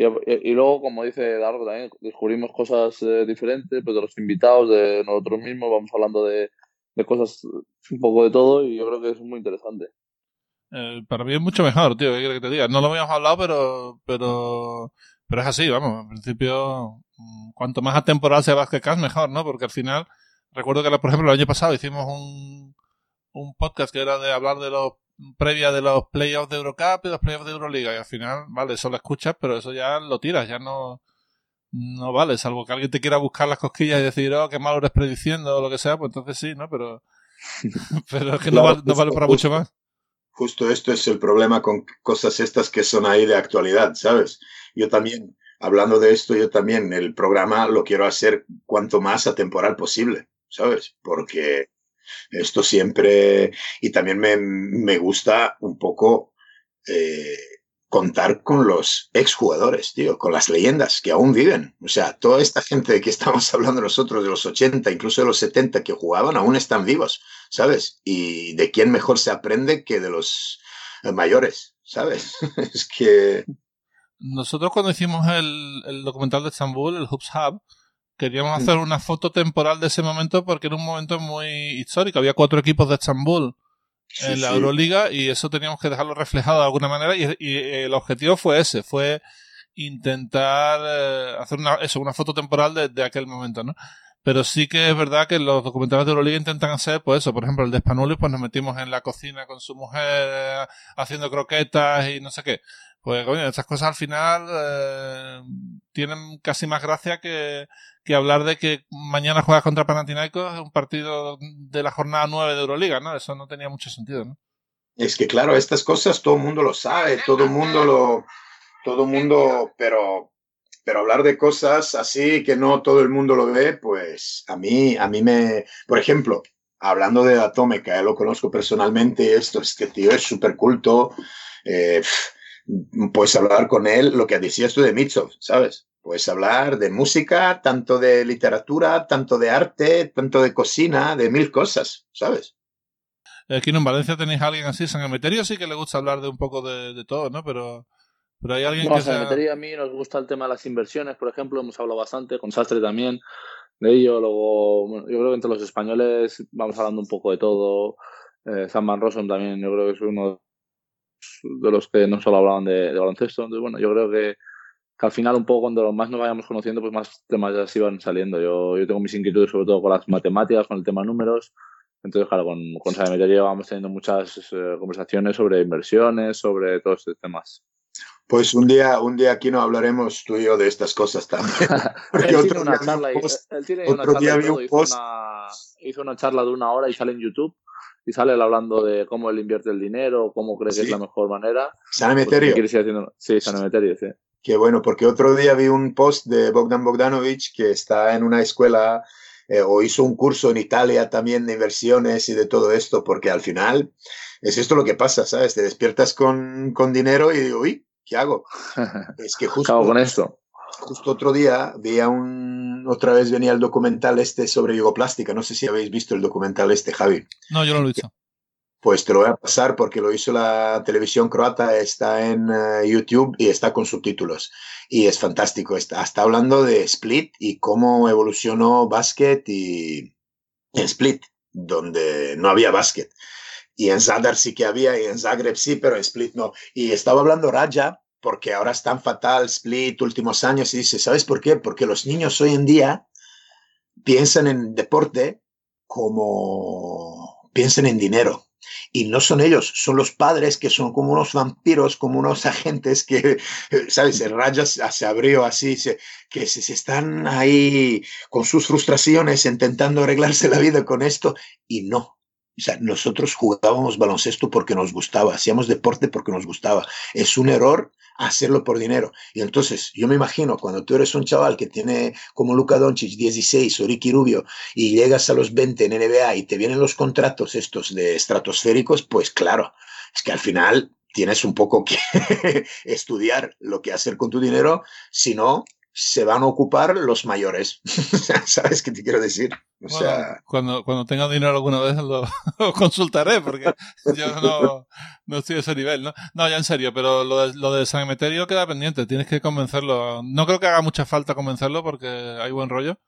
Y, luego, como dice Dardo, también descubrimos cosas eh, diferentes, pues de los invitados, de nosotros mismos, vamos hablando de, de cosas, un poco de todo, y yo creo que es muy interesante. Eh, para mí es mucho mejor, tío, ¿qué que te diga? No lo habíamos hablado, pero, pero, pero es así, vamos, en principio, mm, cuanto más atemporal sea Basket mejor, ¿no? Porque al final, Recuerdo que, por ejemplo, el año pasado hicimos un, un podcast que era de hablar de los previa de los playoffs de Eurocup y los playoffs de Euroliga. Y al final, vale, eso lo escuchas, pero eso ya lo tiras, ya no, no vale, salvo que alguien te quiera buscar las cosquillas y decir, oh, qué malo eres prediciendo o lo que sea, pues entonces sí, ¿no? Pero, pero es que no, vale, no vale para mucho más. Justo esto es el problema con cosas estas que son ahí de actualidad, ¿sabes? Yo también, hablando de esto, yo también el programa lo quiero hacer cuanto más atemporal posible. ¿sabes? Porque esto siempre, y también me, me gusta un poco eh, contar con los exjugadores, tío, con las leyendas que aún viven. O sea, toda esta gente de que estamos hablando nosotros, de los 80, incluso de los 70 que jugaban, aún están vivos, ¿sabes? Y de quién mejor se aprende que de los mayores, ¿sabes? es que... Nosotros cuando hicimos el, el documental de Estambul, el Hoops Hub, queríamos hacer una foto temporal de ese momento porque era un momento muy histórico. Había cuatro equipos de Estambul en la Euroliga y eso teníamos que dejarlo reflejado de alguna manera y, el objetivo fue ese, fue intentar eh, hacer una, eso, una foto temporal de, aquel momento, ¿no? Pero sí que es verdad que los documentales de Euroliga intentan hacer, pues eso, por ejemplo, el de Spanulis, pues nos metimos en la cocina con su mujer eh, haciendo croquetas y no sé qué. Pues, coño, estas cosas al final eh, tienen casi más gracia que, que hablar de que mañana juegas contra Panathinaikos un partido de la jornada 9 de Euroliga, ¿no? Eso no tenía mucho sentido, ¿no? Es que claro, estas cosas todo el mundo lo sabe, todo el mundo lo, todo el mundo, pero, pero hablar de cosas así que no todo el mundo lo ve, pues a mí, a mí me, por ejemplo, hablando de Atómica, ya lo conozco personalmente, esto, este tío es súper culto, eh, puedes hablar con él lo que decías tú de Mitchell, ¿sabes? Puedes hablar de música, tanto de literatura, tanto de arte, tanto de cocina, de mil cosas, ¿sabes? Aquí en Valencia tenéis a alguien así, San Emeterio sí que le gusta hablar de un poco de, todo, ¿no? Pero, pero hay alguien que... San Emeterio a mí nos gusta el tema de las inversiones, por ejemplo, hemos hablado bastante, con Sastre también, de ello, luego, yo creo que entre los españoles vamos hablando un poco de todo, eh, San Van Rossum también, yo creo que es uno de los que no solo hablaban de, de baloncesto, entonces bueno, yo creo que que al final un poco cuando más nos vayamos conociendo, pues más temas ya se iban saliendo. Yo, yo tengo mis inquietudes sobre todo con las matemáticas, con el tema números. Entonces, claro, con, con Sabemetería vamos teniendo muchas eh, conversaciones sobre inversiones, sobre todos estos temas. Pues un día, un día aquí no hablaremos tú y yo de estas cosas también. charla, él tiene una charla hizo, una, hizo una charla de una hora y sale en YouTube y sale él hablando de cómo él invierte el dinero, cómo cree que es la mejor manera. San Emeterio. Pues, sí, San Emeterio, sí. Qué bueno, porque otro día vi un post de Bogdan Bogdanovich que está en una escuela eh, o hizo un curso en Italia también de inversiones y de todo esto, porque al final es esto lo que pasa, ¿sabes? Te despiertas con, con dinero y digo, uy, ¿qué hago? Es que justo... con esto? Justo otro día veía un... Otra vez venía el documental este sobre yugoplástica. No sé si habéis visto el documental este, Javi. No, yo no lo he visto. Pues te lo voy a pasar porque lo hizo la televisión croata, está en eh, YouTube y está con subtítulos. Y es fantástico. Está, está hablando de Split y cómo evolucionó básquet y en Split, donde no había básquet. Y en Zadar sí que había, y en Zagreb sí, pero en Split no. Y estaba hablando Raja, porque ahora es tan fatal Split últimos años, y dice, ¿sabes por qué? Porque los niños hoy en día piensan en deporte como piensan en dinero. Y no son ellos, son los padres que son como unos vampiros, como unos agentes que, ¿sabes? El Raya se abrió así, que se, están ahí con sus frustraciones intentando arreglarse la vida con esto y no. O sea, nosotros jugábamos baloncesto porque nos gustaba, hacíamos deporte porque nos gustaba. Es un error hacerlo por dinero. Y entonces, yo me imagino cuando tú eres un chaval que tiene como Luka Doncic 16 o Ricky Rubio y llegas a los 20 en NBA y te vienen los contratos estos de estratosféricos, pues claro, es que al final tienes un poco que estudiar lo que hacer con tu dinero, si no, se van a ocupar los mayores. ¿Sabes qué te quiero decir? O sea... cuando, cuando tenga dinero alguna vez lo, consultaré, porque yo no, no, estoy a ese nivel, ¿no? No, ya en serio, pero lo de, lo de San Emeterio queda pendiente, tienes que convencerlo. No creo que haga mucha falta convencerlo porque hay buen rollo,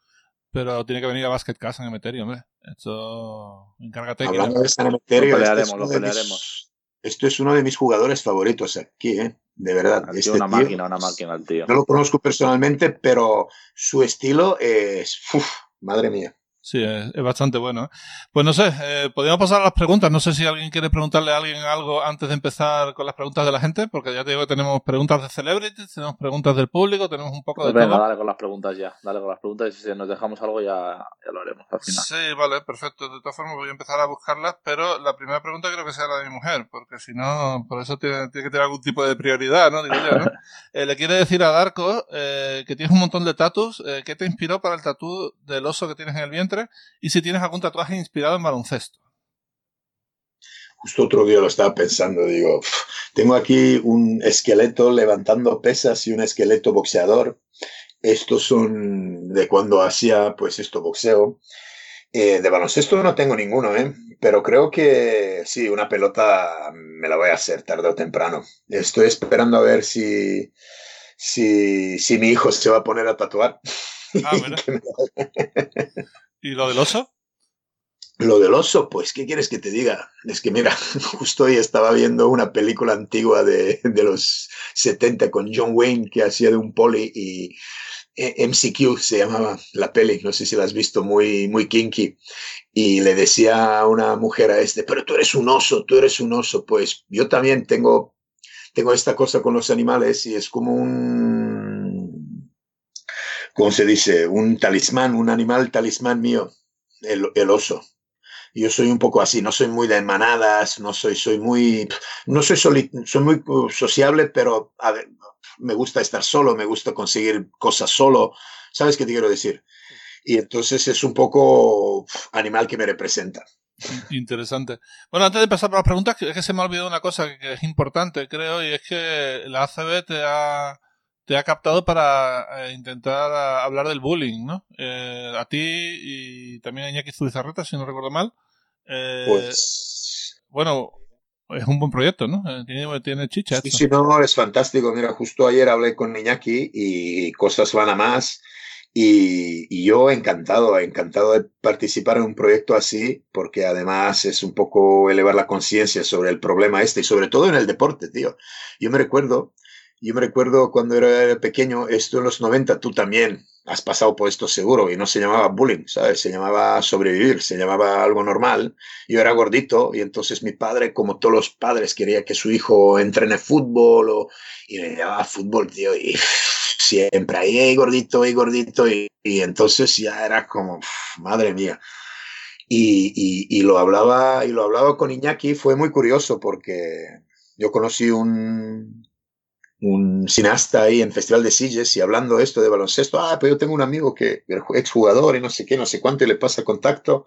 pero tiene que venir a Basket Cast San Emeterio, hombre. Esto, encárgate. Hablando que... de San Emeterio, lo pelearemos, lo pelearemos. Esto es uno de mis jugadores favoritos aquí, ¿eh? de verdad. Este una máquina, una máquina el tío. No lo conozco personalmente, pero su estilo es, uf, madre mía. Sí, es, bastante bueno. ¿eh? Pues no sé, eh, podríamos pasar a las preguntas. No sé si alguien quiere preguntarle a alguien algo antes de empezar con las preguntas de la gente, porque ya te digo que tenemos preguntas de celebrities, tenemos preguntas del público, tenemos un poco pues de venga, todo. dale con las preguntas ya, dale con las preguntas y si nos dejamos algo ya, ya lo haremos al final. Sí, vale, perfecto. De todas formas voy a empezar a buscarlas, pero la primera pregunta creo que sea la de mi mujer, porque si no, por eso tiene, tiene que tener algún tipo de prioridad, ¿no? Digo yo, ¿no? eh, le quiere decir a Darko eh, que tienes un montón de tatus, ¿qué te inspiró para el tatú del oso que tienes en el vientre? Y si tienes algún tatuaje inspirado en baloncesto. Justo otro día lo estaba pensando, digo, tengo aquí un esqueleto levantando pesas y un esqueleto boxeador. Estos son de cuando hacía, pues, esto, boxeo. Eh, de baloncesto no tengo ninguno, ¿eh? Pero creo que sí, una pelota me la voy a hacer tarde o temprano. Estoy esperando a ver si, si, si mi hijo se va a poner a tatuar. Ah, ¿Y lo del oso? Lo del oso, pues, ¿qué quieres que te diga? Es que mira, justo hoy estaba viendo una película antigua de, de los 70 con John Wayne que hacía de un poli y eh, MCQ se llamaba la peli, no sé si la has visto, muy, muy kinky. Y le decía a una mujer a este, pero tú eres un oso, tú eres un oso. Pues yo también tengo, tengo esta cosa con los animales y es como un, ¿cómo se dice? Un talismán, un animal talismán mío, el, el oso. Yo soy un poco así, no soy muy de manadas, no soy, soy muy, no soy, soli, soy muy sociable, pero a ver, me gusta estar solo, me gusta conseguir cosas solo. ¿Sabes qué te quiero decir? Y entonces es un poco animal que me representa. Interesante. Bueno, antes de pasar por las preguntas, es que se me ha olvidado una cosa que es importante, creo, y es que la ACB te ha, te ha captado para eh, intentar a, hablar del bullying, ¿no? Eh, a ti y también a Iñaki Zubizarreta, si no recuerdo mal. Eh, pues. Bueno, es un buen proyecto, ¿no? Eh, tiene, tiene chicha. Sí, sí, no, es fantástico. Mira, justo ayer hablé con Iñaki y cosas van a más. Y, y, yo encantado, encantado de participar en un proyecto así, porque además es un poco elevar la conciencia sobre el problema este y sobre todo en el deporte, tío. Yo me recuerdo, yo me recuerdo cuando era pequeño, esto en los 90, tú también has pasado por esto seguro, y no se llamaba bullying, ¿sabes? Se llamaba sobrevivir, se llamaba algo normal. Yo era gordito, y entonces mi padre, como todos los padres, quería que su hijo entrene fútbol, o, y me llamaba fútbol, tío, y siempre ahí, hey, gordito, ahí gordito, y, y, entonces ya era como, madre mía. Y, y, y, lo hablaba, y lo hablaba con Iñaki, fue muy curioso porque yo conocí un, un cineasta ahí en Festival de Silles y hablando esto de baloncesto, ah, pero yo tengo un amigo que ex jugador y no sé qué, no sé cuánto, y le pasa contacto.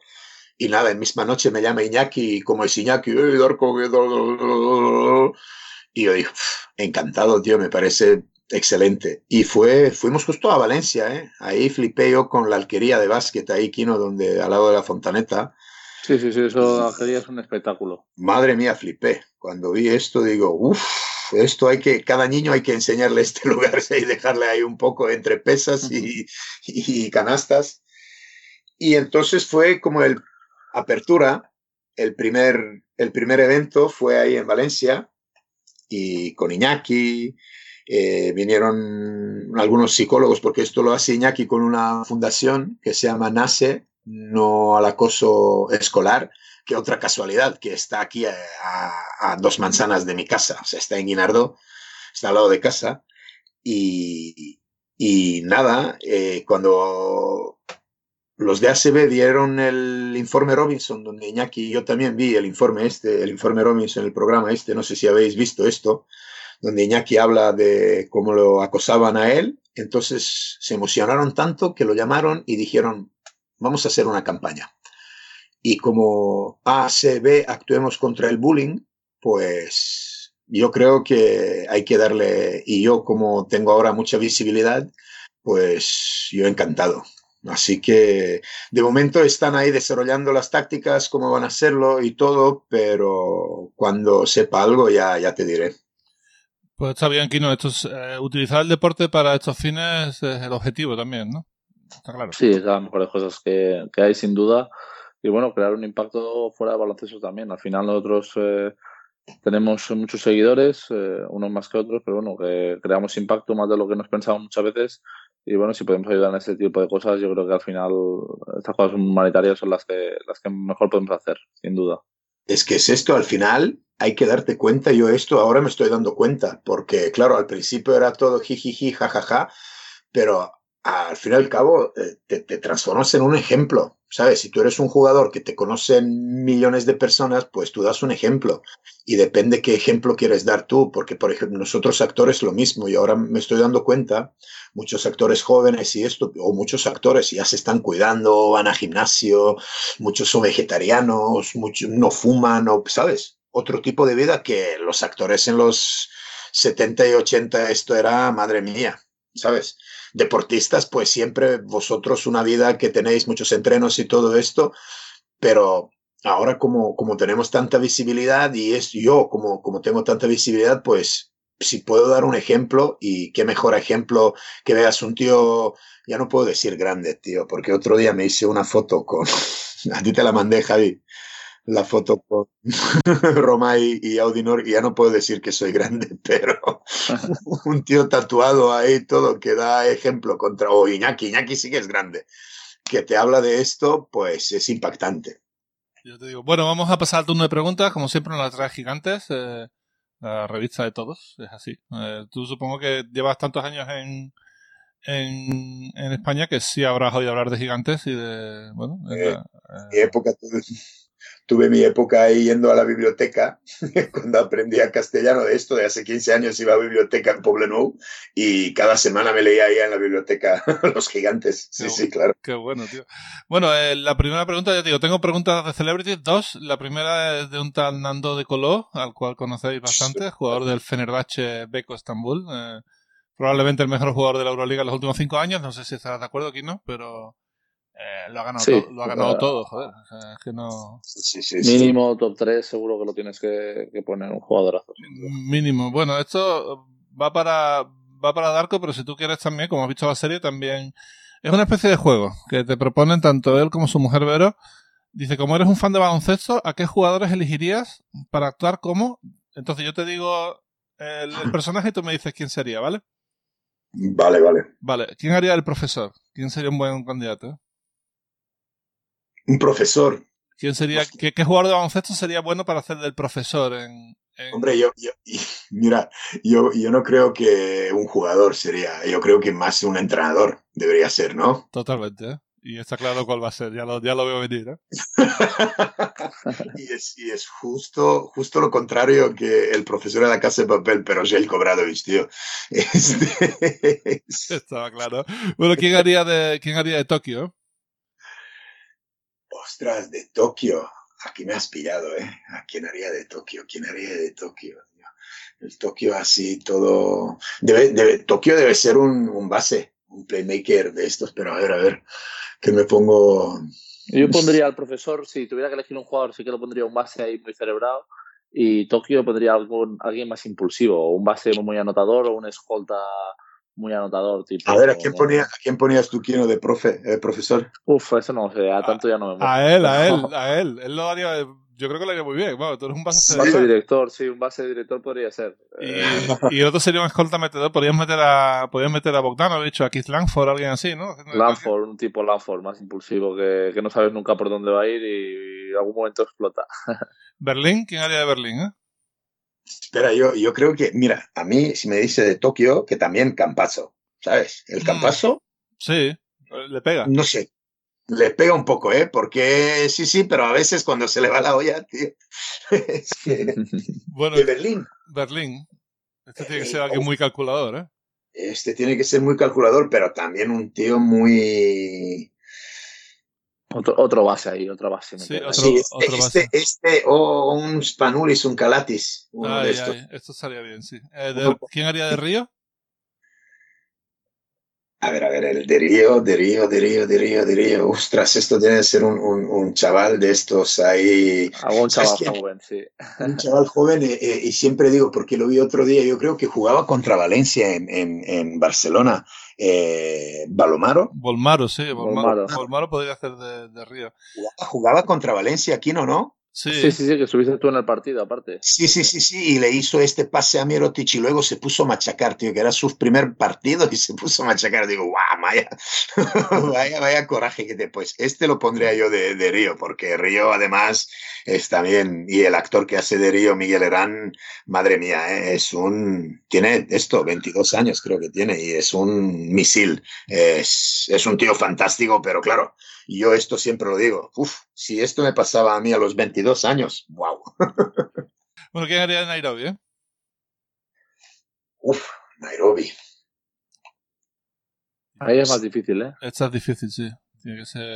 Y nada, en misma noche me llama Iñaki y como es Iñaki, y yo digo, encantado, tío, me parece excelente. Y fue, fuimos justo a Valencia, ¿eh? Ahí flipé yo con la alquería de básquet, ahí, Kino, donde, al lado de la fontaneta. Sí, sí, sí, eso, la alquería es un espectáculo. Madre mía, flipé. Cuando vi esto, digo, uff, esto hay que, cada niño hay que enseñarle este lugar y dejarle ahí un poco entre pesas y, y canastas. Y entonces fue como el apertura, el primer, el primer evento fue ahí en Valencia y con Iñaki, eh, vinieron algunos psicólogos, porque esto lo hace Iñaki con una fundación que se llama NASE, no al acoso escolar, que otra casualidad, que está aquí a, dos manzanas de mi casa, o sea, está en Guinardo, está al lado de casa, y, y nada, eh, cuando los de ACB dieron el informe Robinson, donde Iñaki yo también vi el informe este, el informe Robinson, el programa este, no sé si habéis visto esto, donde Iñaki habla de cómo lo acosaban a él. Entonces se emocionaron tanto que lo llamaron y dijeron, vamos a hacer una campaña. Y como ACB actuemos contra el bullying, pues yo creo que hay que darle, y yo como tengo ahora mucha visibilidad, pues yo encantado. Así que de momento están ahí desarrollando las tácticas, cómo van a hacerlo y todo, pero cuando sepa algo ya, ya te diré. Pues está bien, Kino. Esto eh, utilizar el deporte para estos fines es el objetivo también, ¿no? Está claro. Sí, es de las mejores cosas que, hay, sin duda. Y bueno, crear un impacto fuera de baloncesto también. Al final nosotros eh, tenemos muchos seguidores, eh, unos más que otros, pero bueno, que creamos impacto más de lo que nos pensamos muchas veces y bueno, si podemos ayudar en ese tipo de cosas, yo creo que al final estas cosas humanitarias son las que, las que mejor podemos hacer, sin duda. Es que es esto, al final hay que darte cuenta, yo esto ahora me estoy dando cuenta, porque claro, al principio era todo jijiji, jajaja, pero al fin y al cabo eh, te, transformas en un ejemplo, ¿sabes? Si tú eres un jugador que te conocen millones de personas, pues tú das un ejemplo. Y depende qué ejemplo quieres dar tú, porque por ejemplo nosotros actores lo mismo, y ahora me estoy dando cuenta, muchos actores jóvenes y esto, o muchos actores ya se están cuidando, van a gimnasio, muchos son vegetarianos, muchos no fuman, o, ¿sabes? Otro tipo de vida que los actores en los 70 y 80, esto era, madre mía, ¿sabes? Deportistas, pues siempre vosotros una vida que tenéis muchos entrenos y todo esto, pero ahora como, como tenemos tanta visibilidad y es yo como, como tengo tanta visibilidad, pues si puedo dar un ejemplo y qué mejor ejemplo que veas un tío, ya no puedo decir grande, tío, porque otro día me hice una foto con, a ti te la mandé, Javi, la foto con Romay y Audinor, y ya no puedo decir que soy grande, pero un tío tatuado ahí, todo, que da ejemplo contra, o Iñaki, Iñaki sí que es grande, que te habla de esto, pues es impactante. Yo te digo, bueno, vamos a pasar al turno de preguntas, como siempre en las gigantes, eh, la revista de todos, es así. Eh, tú supongo que llevas tantos años en, en, en, España que sí habrás oído hablar de gigantes y de, bueno, eh, época, tuve mi época ahí yendo a la biblioteca, cuando aprendí castellano de esto, de hace 15 años iba a la biblioteca en Poblenou y cada semana me leía ahí en la biblioteca Los Gigantes. Sí, sí, claro. Qué bueno, tío. Bueno, eh, la primera pregunta, ya te digo, tengo preguntas de Celebrities, dos. La primera es de un tal Nando de Coló, al cual conocéis bastante, jugador del Fenerbahce Beko Estambul. Eh, probablemente el mejor jugador de la Euroliga en los últimos cinco años, no sé si estás de acuerdo aquí, ¿no? Pero eh, lo ha ganado, todo, lo ha ganado todo, joder. es que no... Mínimo top 3 seguro que lo tienes que, poner un jugadorazo. Mínimo. Bueno, esto va para, va para Darko, pero si tú quieres también, como has visto la serie, también es una especie de juego que te proponen tanto él como su mujer Vero. Dice, como eres un fan de baloncesto, ¿a qué jugadores elegirías para actuar como? Entonces yo te digo el, el personaje y tú me dices quién sería, ¿vale? Vale, vale. Vale, ¿quién haría el profesor? ¿Quién sería un buen candidato? Un profesor. ¿Quién sería, qué, jugador de baloncesto sería bueno para hacer del profesor en, Hombre, yo, yo, mira, yo, yo no creo que un jugador sería, yo creo que más un entrenador debería ser, ¿no? Totalmente. ¿eh? Y está claro cuál va a ser, ya lo, ya lo veo venir. ¿eh? y, es, y es justo, justo lo contrario que el profesor de la casa de papel, pero es el Cobradovich, tío. Este... Estaba claro. Bueno, ¿quién haría de, quién haría de Tokio? Ostras, de Tokio. Aquí me has pillado, ¿eh? ¿A quién haría de Tokio? ¿Quién haría de Tokio? El Tokio así todo... Debe, debe, Tokio debe ser un, un base, un playmaker de estos, pero a ver, a ver, que me pongo... Yo pondría al profesor, si tuviera que elegir un jugador, sí que lo pondría un base ahí muy cerebrado. Y Tokio pondría algún, alguien más impulsivo, un base muy anotador o un escolta muy anotador. Tipo, a ver, ¿a quién, ponía, ¿a quién ponías tú, Kino, de profe, eh, profesor? Uf, eso no sé, a tanto ya no me muero. A él, a él, a él. Él lo haría, yo creo que lo haría muy bien. Bueno, tú eres un base, director, sí, un base director podría ser. Y, y el otro sería un escolta metedor. Podrías meter a, podrías meter a Bogdanovich o a Keith Langford, alguien así, ¿no? Langford, un tipo Langford más impulsivo que, que no sabes nunca por dónde va a ir y en algún momento explota. Berlín, ¿quién haría de Berlín, eh? Espera, yo, yo creo que, mira, a mí, si me dice de Tokio, que también Campazo, ¿sabes? El Campazo. Sí, le pega. No sé, le pega un poco, ¿eh? Porque sí, sí, pero a veces cuando se le va la olla, tío. es que... Bueno, de Berlín. Berlín. Este tiene que ser alguien muy calculador, ¿eh? Este tiene que ser muy calculador, pero también un tío muy. Otro, otro base ahí, otra base. Sí, otro, Sí, este, otro base. este, este, o un Spanulis, un Calatis, uno Ay, de estos. ay, esto estaría bien, sí. Eh, de- ¿Quién haría de Río? A ver, a ver, el de Río, de Río, de Río, de Río, de Río. Ostras, esto tiene que ser un, un, un chaval de estos ahí. Algún ¿Sabes chaval joven, sí. Un chaval joven, eh, eh, y siempre digo, porque lo vi otro día, yo creo que jugaba contra Valencia en, en, en Barcelona, eh, Balomaro. Volmaro, sí. Volmaro, Volmaro. Volmaro podría hacer de, de Río. Jugaba, jugaba contra Valencia, ¿quién o no? Sí, Sí, sí, sí, que estuviste tú en el partido, aparte. Sí, sí, sí, sí, y le hizo este pase a Mirotic y luego se puso a machacar, tío, que era su primer partido y se puso a machacar. Digo, guau, vaya, vaya, vaya coraje que te, pues este lo pondría yo de, de Río, porque Río además está bien, y el actor que hace de Río, Miguel Herán, madre mía, ¿eh? es un, tiene esto, 22 años creo que tiene, y es un misil, es, es un tío fantástico, pero claro, y yo esto siempre lo digo, uf, si esto me pasaba a mí a los 22 años, wow. Bueno, ¿quién haría de Nairobi, eh? Uf, Nairobi. Ahí es más difícil, ¿eh? Esta es difícil, sí. Tiene que ser.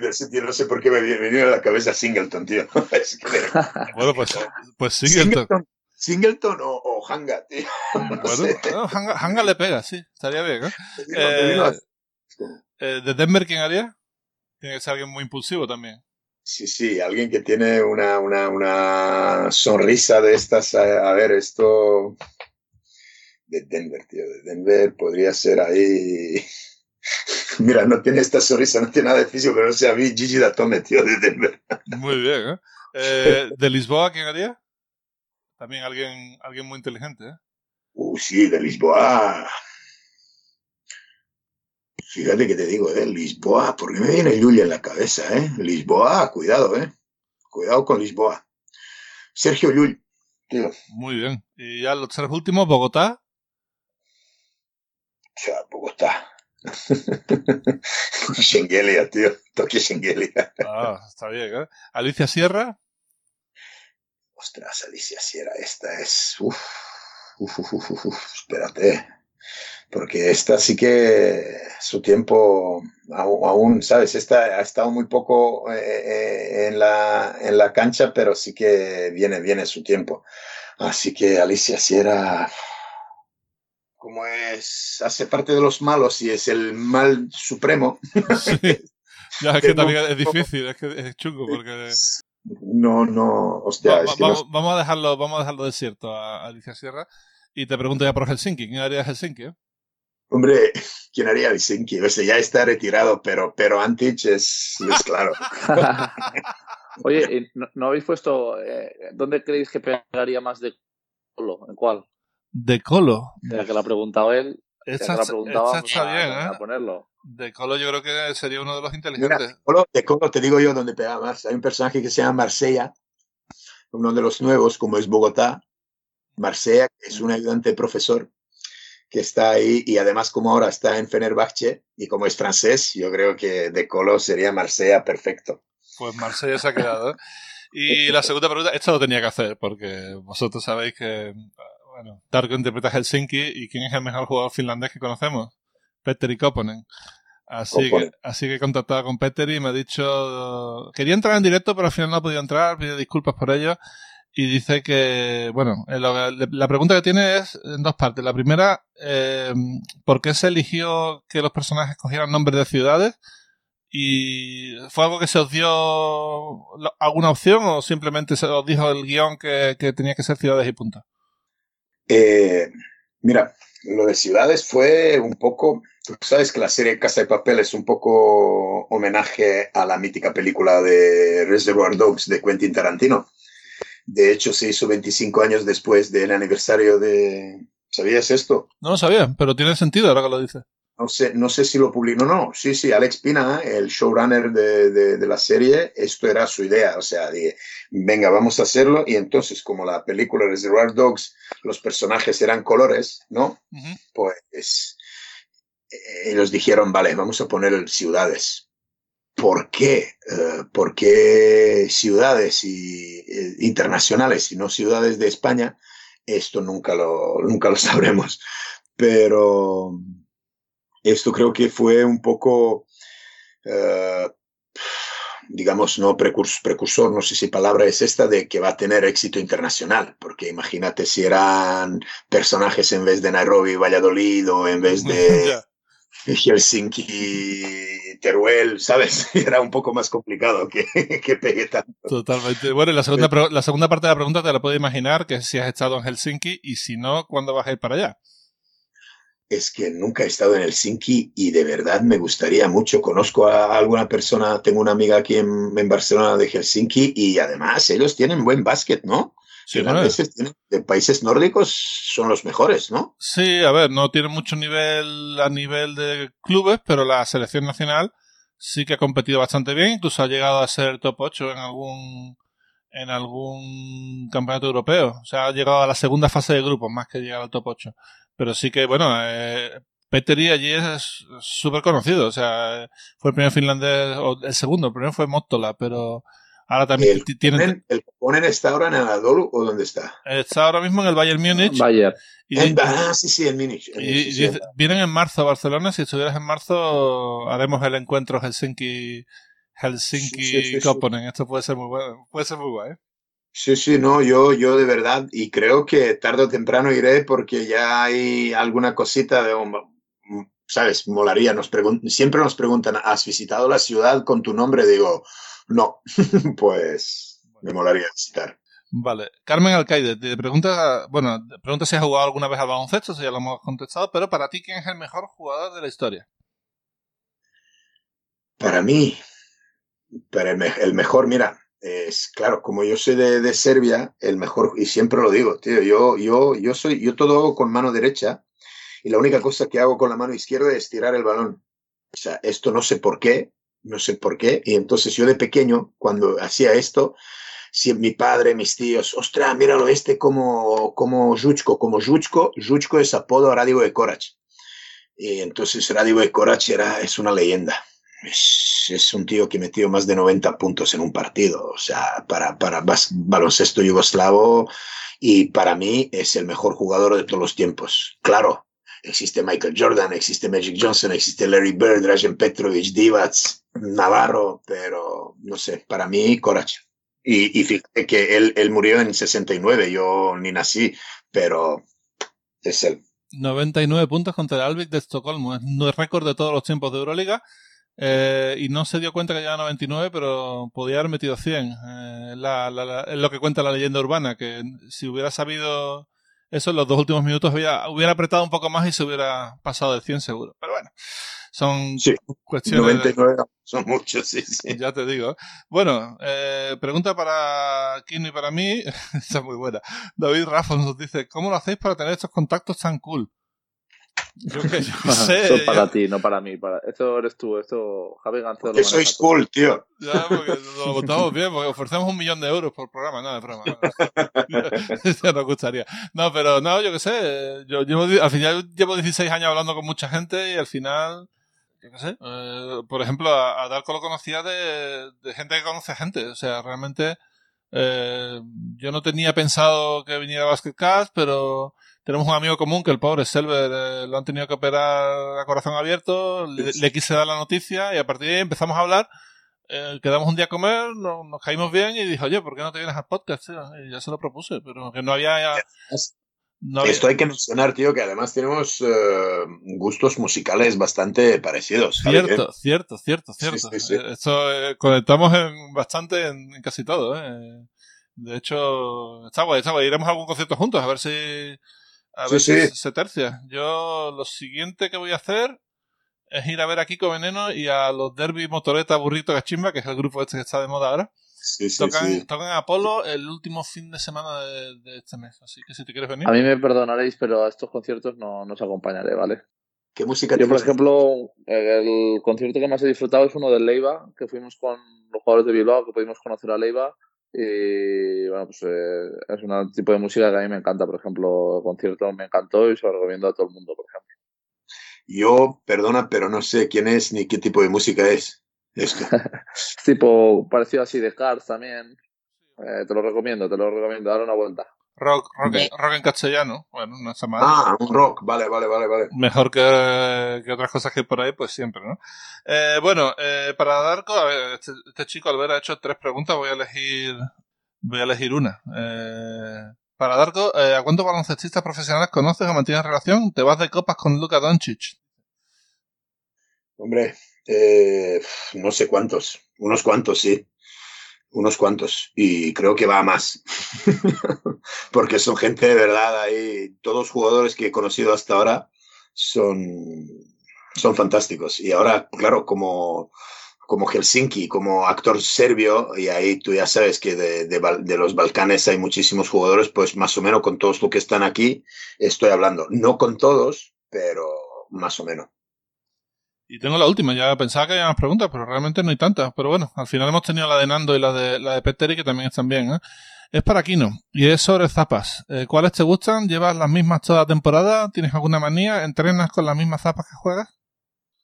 No sé, tío, no sé por qué me viene, a la cabeza Singleton, tío. Es que- Bueno, pues, pues Singleton. Singleton, Singleton o, o Hanga, tío. No Bueno, no, Hanga, Hanga le pega, sí. Estaría bien, ¿eh? A- Eh, eh, ¿De Denver quién haría? Tiene que ser alguien muy impulsivo también. Sí, sí, alguien que tiene una, una, una sonrisa de estas. A, a ver, esto. De Denver, tío. De Denver podría ser ahí. Mira, no tiene esta sonrisa, no tiene nada de físico, pero no sé, a mí Gigi Datome, tío, de Denver. Muy bien, ¿eh? Eh, ¿De Lisboa quién haría? También alguien, alguien muy inteligente, ¿eh? Uh, sí, de Lisboa. Fíjate que te digo, ¿eh? Lisboa, porque me viene Yulia en la cabeza, ¿eh? Lisboa, cuidado, ¿eh? Cuidado con Lisboa. Sergio Llull, tío. Muy bien. Y ya los tres últimos, Bogotá. O sea, Bogotá. Schengelia, tío. Tokio Schengelia. Ah, está bien, ¿eh? Alicia Sierra. Ostras, Alicia Sierra, esta es. Uf, uf, uf, uf, uf, espérate. Porque esta sí que su tiempo aún, ¿sabes? Esta ha estado muy poco eh, eh, en, la, en la cancha, pero sí que viene, viene su tiempo. Así que Alicia Sierra, como es, hace parte de los malos y es el mal supremo, Sí. Ya, es que Que no- también es difícil, es que es chungo porque... no, no, hostia, Va- es va- que no- vamos, vamos a dejarlo, vamos a dejarlo desierto a Alicia Sierra. Y te pregunto ya por Helsinki. ¿Quién haría Helsinki? eh? Hombre, ¿quién haría Helsinki? O sea, ya está retirado, pero, pero Antich es, es claro. Oye, ¿y ¿no, no habéis puesto. eh, ¿Dónde creéis que pegaría más de Colo? ¿En cuál? De Colo. Ya que la ha preguntado él, ya Esta, que la preguntaba, esta pues, está a- bien, a ¿eh? ponerlo. De Colo yo creo que sería uno de los Mira, inteligentes. de Colo, de Colo te digo yo dónde pega más. Hay un personaje que se llama Marsella, uno de los nuevos, como es Bogotá. Marsella, que es un ayudante de profesor, que está ahí y además como ahora está en Fenerbahce y como es francés, yo creo que de Colo sería Marsella perfecto. Pues Marsella se ha quedado. ¿eh? Y la segunda pregunta, esto lo tenía que hacer porque vosotros sabéis que, bueno, Darko interpreta Helsinki y ¿quién es el mejor jugador finlandés que conocemos? Petteri Koponen. Así que, así que he contactado con Petteri y me ha dicho, quería entrar en directo pero al final no ha podido entrar, pide disculpas por ello y dice que, bueno, eh, la pregunta que tiene es en dos partes. La primera, eh, ¿por qué se eligió que los personajes cogieran nombres de ciudades? ¿Y fue algo que se os dio alguna opción o simplemente se os dijo el guion que, tenía que ser ciudades y punta? Eh, mira, lo de ciudades fue un poco, tú sabes que la serie Casa de Papel es un poco homenaje a la mítica película de Reservoir Dogs de Quentin Tarantino. De hecho, se hizo 25 años después del aniversario de... ¿Sabías esto? No lo sabía, pero tiene sentido ahora que lo dices. No sé, no sé si lo publicó. No, no, sí, sí, Alex Pina, el showrunner de, de, la serie, esto era su idea. O sea, dije, venga, vamos a hacerlo. Y entonces, como la película Reservoir Dogs, los personajes eran colores, ¿no? Pues eh, ellos dijeron, vale, vamos a poner ciudades. ¿Por qué? Eh, ¿Por qué ciudades y, eh, internacionales y no ciudades de España? Esto nunca lo, nunca lo sabremos. Pero esto creo que fue un poco, eh, digamos, no precursor, no sé si palabra es esta, de que va a tener éxito internacional. Porque imagínate si eran personajes en vez de Nairobi, Valladolid o en vez de... Helsinki, Teruel, ¿sabes? Era un poco más complicado que, que pegue tanto. Totalmente. Bueno, y la segunda, la segunda parte de la pregunta te la puedo imaginar, que si has estado en Helsinki y si no, ¿cuándo vas a ir para allá? Es que nunca he estado en Helsinki y de verdad me gustaría mucho. Conozco a alguna persona, tengo una amiga aquí en, en Barcelona de Helsinki y además ellos tienen buen básquet, ¿no? Sí, de países nórdicos son los mejores, ¿no? Sí, a ver, no tiene mucho nivel a nivel de clubes, pero la selección nacional sí que ha competido bastante bien, incluso ha llegado a ser top 8 en algún en algún campeonato europeo. O sea, ha llegado a la segunda fase de grupos más que llegar al top 8. Pero sí que, bueno, eh, Petteri allí es súper conocido. O sea, fue el primer finlandés, o el segundo, el primero fue Mottola, pero Ahora también ¿El tienen. ¿El Ponen está ahora en Anadolu o dónde está? Está ahora mismo en el Bayern Múnich. Bayern. ah, sí, sí, en Múnich. Y, vienen en marzo a Barcelona. Si estuvieras en marzo, haremos el encuentro Helsinki. Helsinki Copenhagen. Esto puede ser muy bueno. Puede ser muy guay. ¿eh? Sí, sí, no, yo, yo de verdad, y creo que tarde o temprano iré porque ya hay alguna cosita de, ¿sabes? Molaría, nos siempre nos preguntan, ¿has visitado la ciudad con tu nombre? Digo, no, pues me molaría visitar. Vale. Carmen Alcaide te pregunta, bueno, pregunta si has jugado alguna vez al baloncesto, si ya lo hemos contestado, pero para ti, ¿quién es el mejor jugador de la historia? Para mí, para el, mejor, mira, es claro, como yo soy de, Serbia, el mejor, y siempre lo digo, tío, yo, yo, yo soy, yo todo hago con mano derecha, y la única cosa que hago con la mano izquierda es tirar el balón. O sea, esto no sé por qué, no sé por qué. Y entonces yo de pequeño, cuando hacía esto, si mi padre, mis tíos, ostras, míralo este como, como Juchko, como Juchko, Juchko es apodo a de Corach. Y entonces Radio de Corach era, es una leyenda. Es, es, un tío que metió más de 90 puntos en un partido. O sea, para, para baloncesto yugoslavo y para mí es el mejor jugador de todos los tiempos. Claro, existe Michael Jordan, existe Magic Johnson, existe Larry Bird, Rajan Petrovic, Divac, Navarro, pero no sé, para mí Korach. Y, y fíjate que él, él murió en 69, yo ni nací, pero es él. 99 puntos contra el Albic de Estocolmo, es el récord de todos los tiempos de Euroliga. Eh, y no se dio cuenta que llevaba 99, pero podía haber metido 100. Eh, es lo que cuenta la leyenda urbana, que si hubiera sabido eso en los dos últimos minutos hubiera, hubiera apretado un poco más y se hubiera pasado de 100 seguro. Pero bueno, son cuestiones. 99 son muchos, sí, sí. Ya te digo. Bueno, eh, pregunta para Kino y para mí. Esa es muy buena. David Rafa nos dice: ¿Cómo lo hacéis para tener estos contactos tan cool? Yo que yo sé. Eso es para ya- ti, no para mí. Para... Esto eres tú, esto Javi Gancedo Que sois cool, tío. Ya, porque lo montamos bien, porque ofrecemos un millón de euros por programa, nada, de broma. ya nos gustaría. No, pero no, yo qué sé. Yo llevo, al final llevo 16 años hablando con mucha gente y al final, yo qué sé. eh, por ejemplo, a, a Darko lo conocía de, de gente que conoce gente. O sea, realmente eh, yo no tenía pensado que viniera Basketcast, pero tenemos un amigo común que el pobre Selver eh, lo han tenido que operar a corazón abierto. Le, le quise dar la noticia y a partir de ahí empezamos a hablar eh, quedamos un día a comer, no- nos caímos bien y dije, oye, ¿por qué no te vienes al podcast? tío? Y ya se lo propuse, pero que no había... ya- no había- Esto hay que mencionar, tío, que además tenemos eh, gustos musicales bastante parecidos. ¿eh? Cierto, cierto, cierto, cierto. sí, sí. Esto eh, conectamos en, bastante en, en casi todo. ¿eh? De hecho, está guay, está guay. Iremos a algún concierto juntos a ver si, a Sí, ver si sí. se tercia. Yo lo siguiente que voy a hacer es ir a ver a Kiko Veneno y a los Derby Motoreta Burrito Cachimba, que es el grupo este que está de moda ahora. Sí, sí, tocan, sí. tocan en Apolo el último fin de semana de, de este mes. Así que si te quieres venir. A mí me perdonaréis, pero a estos conciertos no, no os acompañaré, ¿vale? ¿Qué música Yo, por ejemplo, el concierto que más he disfrutado es uno del Leiva, que fuimos con los jugadores de Bilbao, que pudimos conocer a Leiva. Y bueno, pues eh, es un tipo de música que a mí me encanta. Por ejemplo, el concierto me encantó y se lo recomiendo a todo el mundo, por ejemplo. Yo, perdona, pero no sé quién es ni qué tipo de música es esto. Es tipo parecido así de Cars también. Eh, te lo recomiendo, te lo recomiendo. Dale una vuelta. Rock, rock, en, rock en castellano. Bueno, no está mal. Ah, un rock. Vale, vale, vale, vale. Mejor que, que otras cosas que hay por ahí, pues siempre, ¿no? Eh, bueno, eh, para Darko, a ver, este, este chico al ver ha hecho tres preguntas, voy a elegir, voy a elegir una. Eh, para Darko, eh, ¿a cuántos baloncestistas profesionales conoces o mantienes relación? ¿Te vas de copas con Luka Doncic? Hombre, eh, no sé cuántos. Unos cuantos, sí. Unos cuantos. Y creo que va a más. Porque son gente de verdad ahí. Todos los jugadores que he conocido hasta ahora son, son fantásticos. Y ahora, claro, como, como Helsinki, como actor serbio, y ahí tú ya sabes que de, de, de los Balcanes hay muchísimos jugadores, pues más o menos con todos los que están aquí estoy hablando. No con todos, pero más o menos. Y tengo la última, ya pensaba que había más preguntas, pero realmente no hay tantas. Pero bueno, al final hemos tenido la de Nando y la de, la de Peteri, que también están bien, ¿eh? Es para Kino, y es sobre zapas. Eh, ¿Cuáles te gustan? ¿Llevas las mismas toda la temporada? ¿Tienes alguna manía? ¿Entrenas con las mismas zapas que juegas?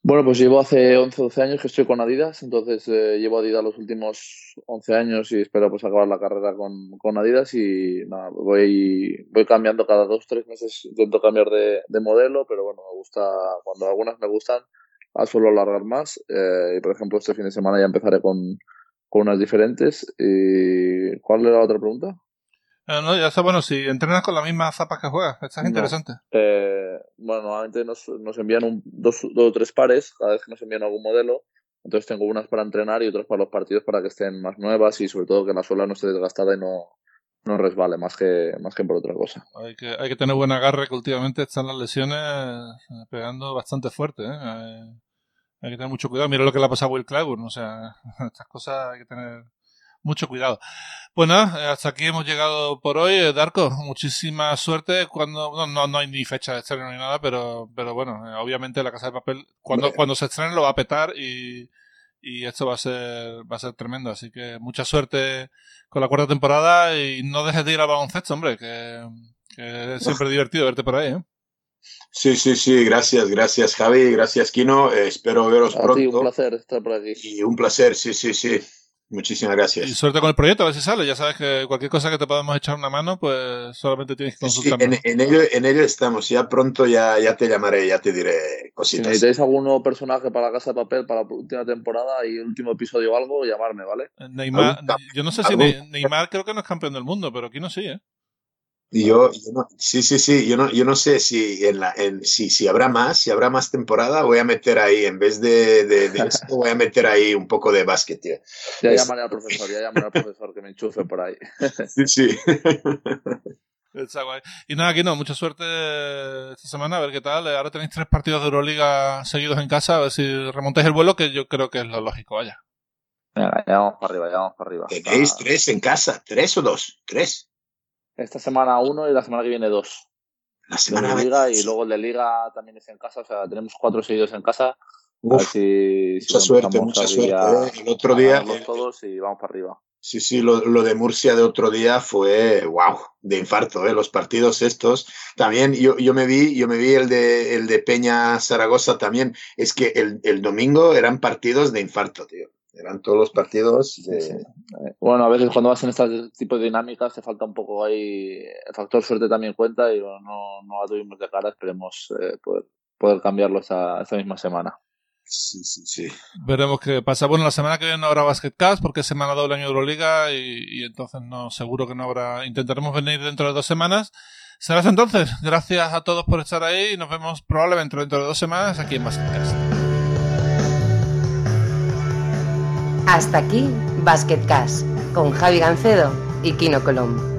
Bueno, pues llevo hace 11 12 años que estoy con Adidas, entonces eh, llevo Adidas los últimos 11 años y espero pues acabar la carrera con, con Adidas y nada, voy, voy cambiando cada dos, tres meses, intento cambiar de, de modelo, pero bueno, me gusta, cuando algunas me gustan, las suelo alargar más eh, y por ejemplo este fin de semana ya empezaré con, con unas diferentes. Y, ¿Cuál era la otra pregunta? Eh, no, ya está bueno, si entrenas con las mismas zapas que juegas, esta es No. interesante. Eh, bueno, normalmente nos, nos envían un, dos, dos o tres pares cada vez que nos envían algún modelo. Entonces tengo unas para entrenar y otras para los partidos para que estén más nuevas y sobre todo que la suela no esté desgastada y no, no resbale más que, más que por otra cosa. Hay que, hay que tener buen agarre, que últimamente están las lesiones eh, pegando bastante fuerte. ¿eh? Eh, hay que tener mucho cuidado. Mira lo que le ha pasado a Will Clyburn. O sea, estas cosas hay que tener mucho cuidado. Pues nada, eh, hasta aquí hemos llegado por hoy. Eh, Darko, muchísima suerte. Cuando no, no, no hay ni fecha de estreno ni nada, pero, pero bueno, obviamente la Casa de Papel, cuando, cuando se estrene lo va a petar y, y esto va a ser va a ser tremendo. Así que mucha suerte con la cuarta temporada y no dejes de ir al baloncesto, hombre, que, que es siempre divertido verte por ahí. ¿eh? Sí, sí, sí, gracias, gracias Javi, gracias Kino, eh, espero veros A ti, un pronto. placer estar por aquí. Y un placer, sí, sí, sí. Muchísimas Y gracias. suerte con el proyecto, a ver si sale. Ya sabes que cualquier cosa que te podamos echar una mano, pues solamente tienes que Sí, consultarnos. en, en ello, en ello estamos, ya pronto ya, ya te llamaré, ya te diré Si cositas. necesitáis algún nuevo personaje para la Casa de Papel para la última temporada y el último episodio o algo, llamarme, ¿vale? Neymar, ¿Algún- yo no sé si Neymar creo que no es campeón del mundo, pero aquí no sí, ¿eh? Y yo, yo no- sí, sí, sí, yo no, yo no sé si en la, en, si, si habrá más, si habrá más temporada, voy a meter ahí, en vez de, de, de esto, voy a meter ahí un poco de básquet, tío. Ya Es- llamaré al profesor, ya llamaré al profesor que me enchufe por ahí. Sí, sí. Está guay. Y nada, aquí no, mucha suerte esta semana, a ver qué tal. Ahora tenéis tres partidos de Euroliga seguidos en casa, a ver si remontáis el vuelo, que yo creo que es lo lógico, vaya. Venga, ya vamos para arriba, ya vamos para arriba. Tenéis tres en casa, tres o dos, tres. Esta semana uno y la semana que viene dos. La semana de Liga y luego el de Liga también es en casa, o sea, tenemos cuatro seguidos en casa. Uf, si, mucha suerte, mucha suerte. ¿eh? El otro día. todos y vamos para arriba. Sí, sí, lo, lo, de Murcia de otro día fue, wow, de infarto, ¿eh? los partidos estos. También yo, yo me vi, yo me vi el de, el de Peña Zaragoza también. Es que el, el domingo eran partidos de infarto, tío. Eran todos los partidos. De... Sí, Bueno, a veces cuando vas en este tipo de dinámicas te falta un poco ahí. El factor suerte también cuenta y no, no la tuvimos de cara. Esperemos eh, poder, poder cambiarlo esta, esta misma semana. Sí, sí, sí. Veremos qué pasa. Bueno, la semana que viene no habrá Basketcast porque es semana doble año Euroliga y, y, entonces no, seguro que no habrá. Intentaremos venir dentro de dos semanas. Serás entonces. Gracias a todos por estar ahí y nos vemos probablemente dentro de dos semanas aquí en Basketcast. Hasta aquí Basketcast con Javi Gancedo y Kino Colombo.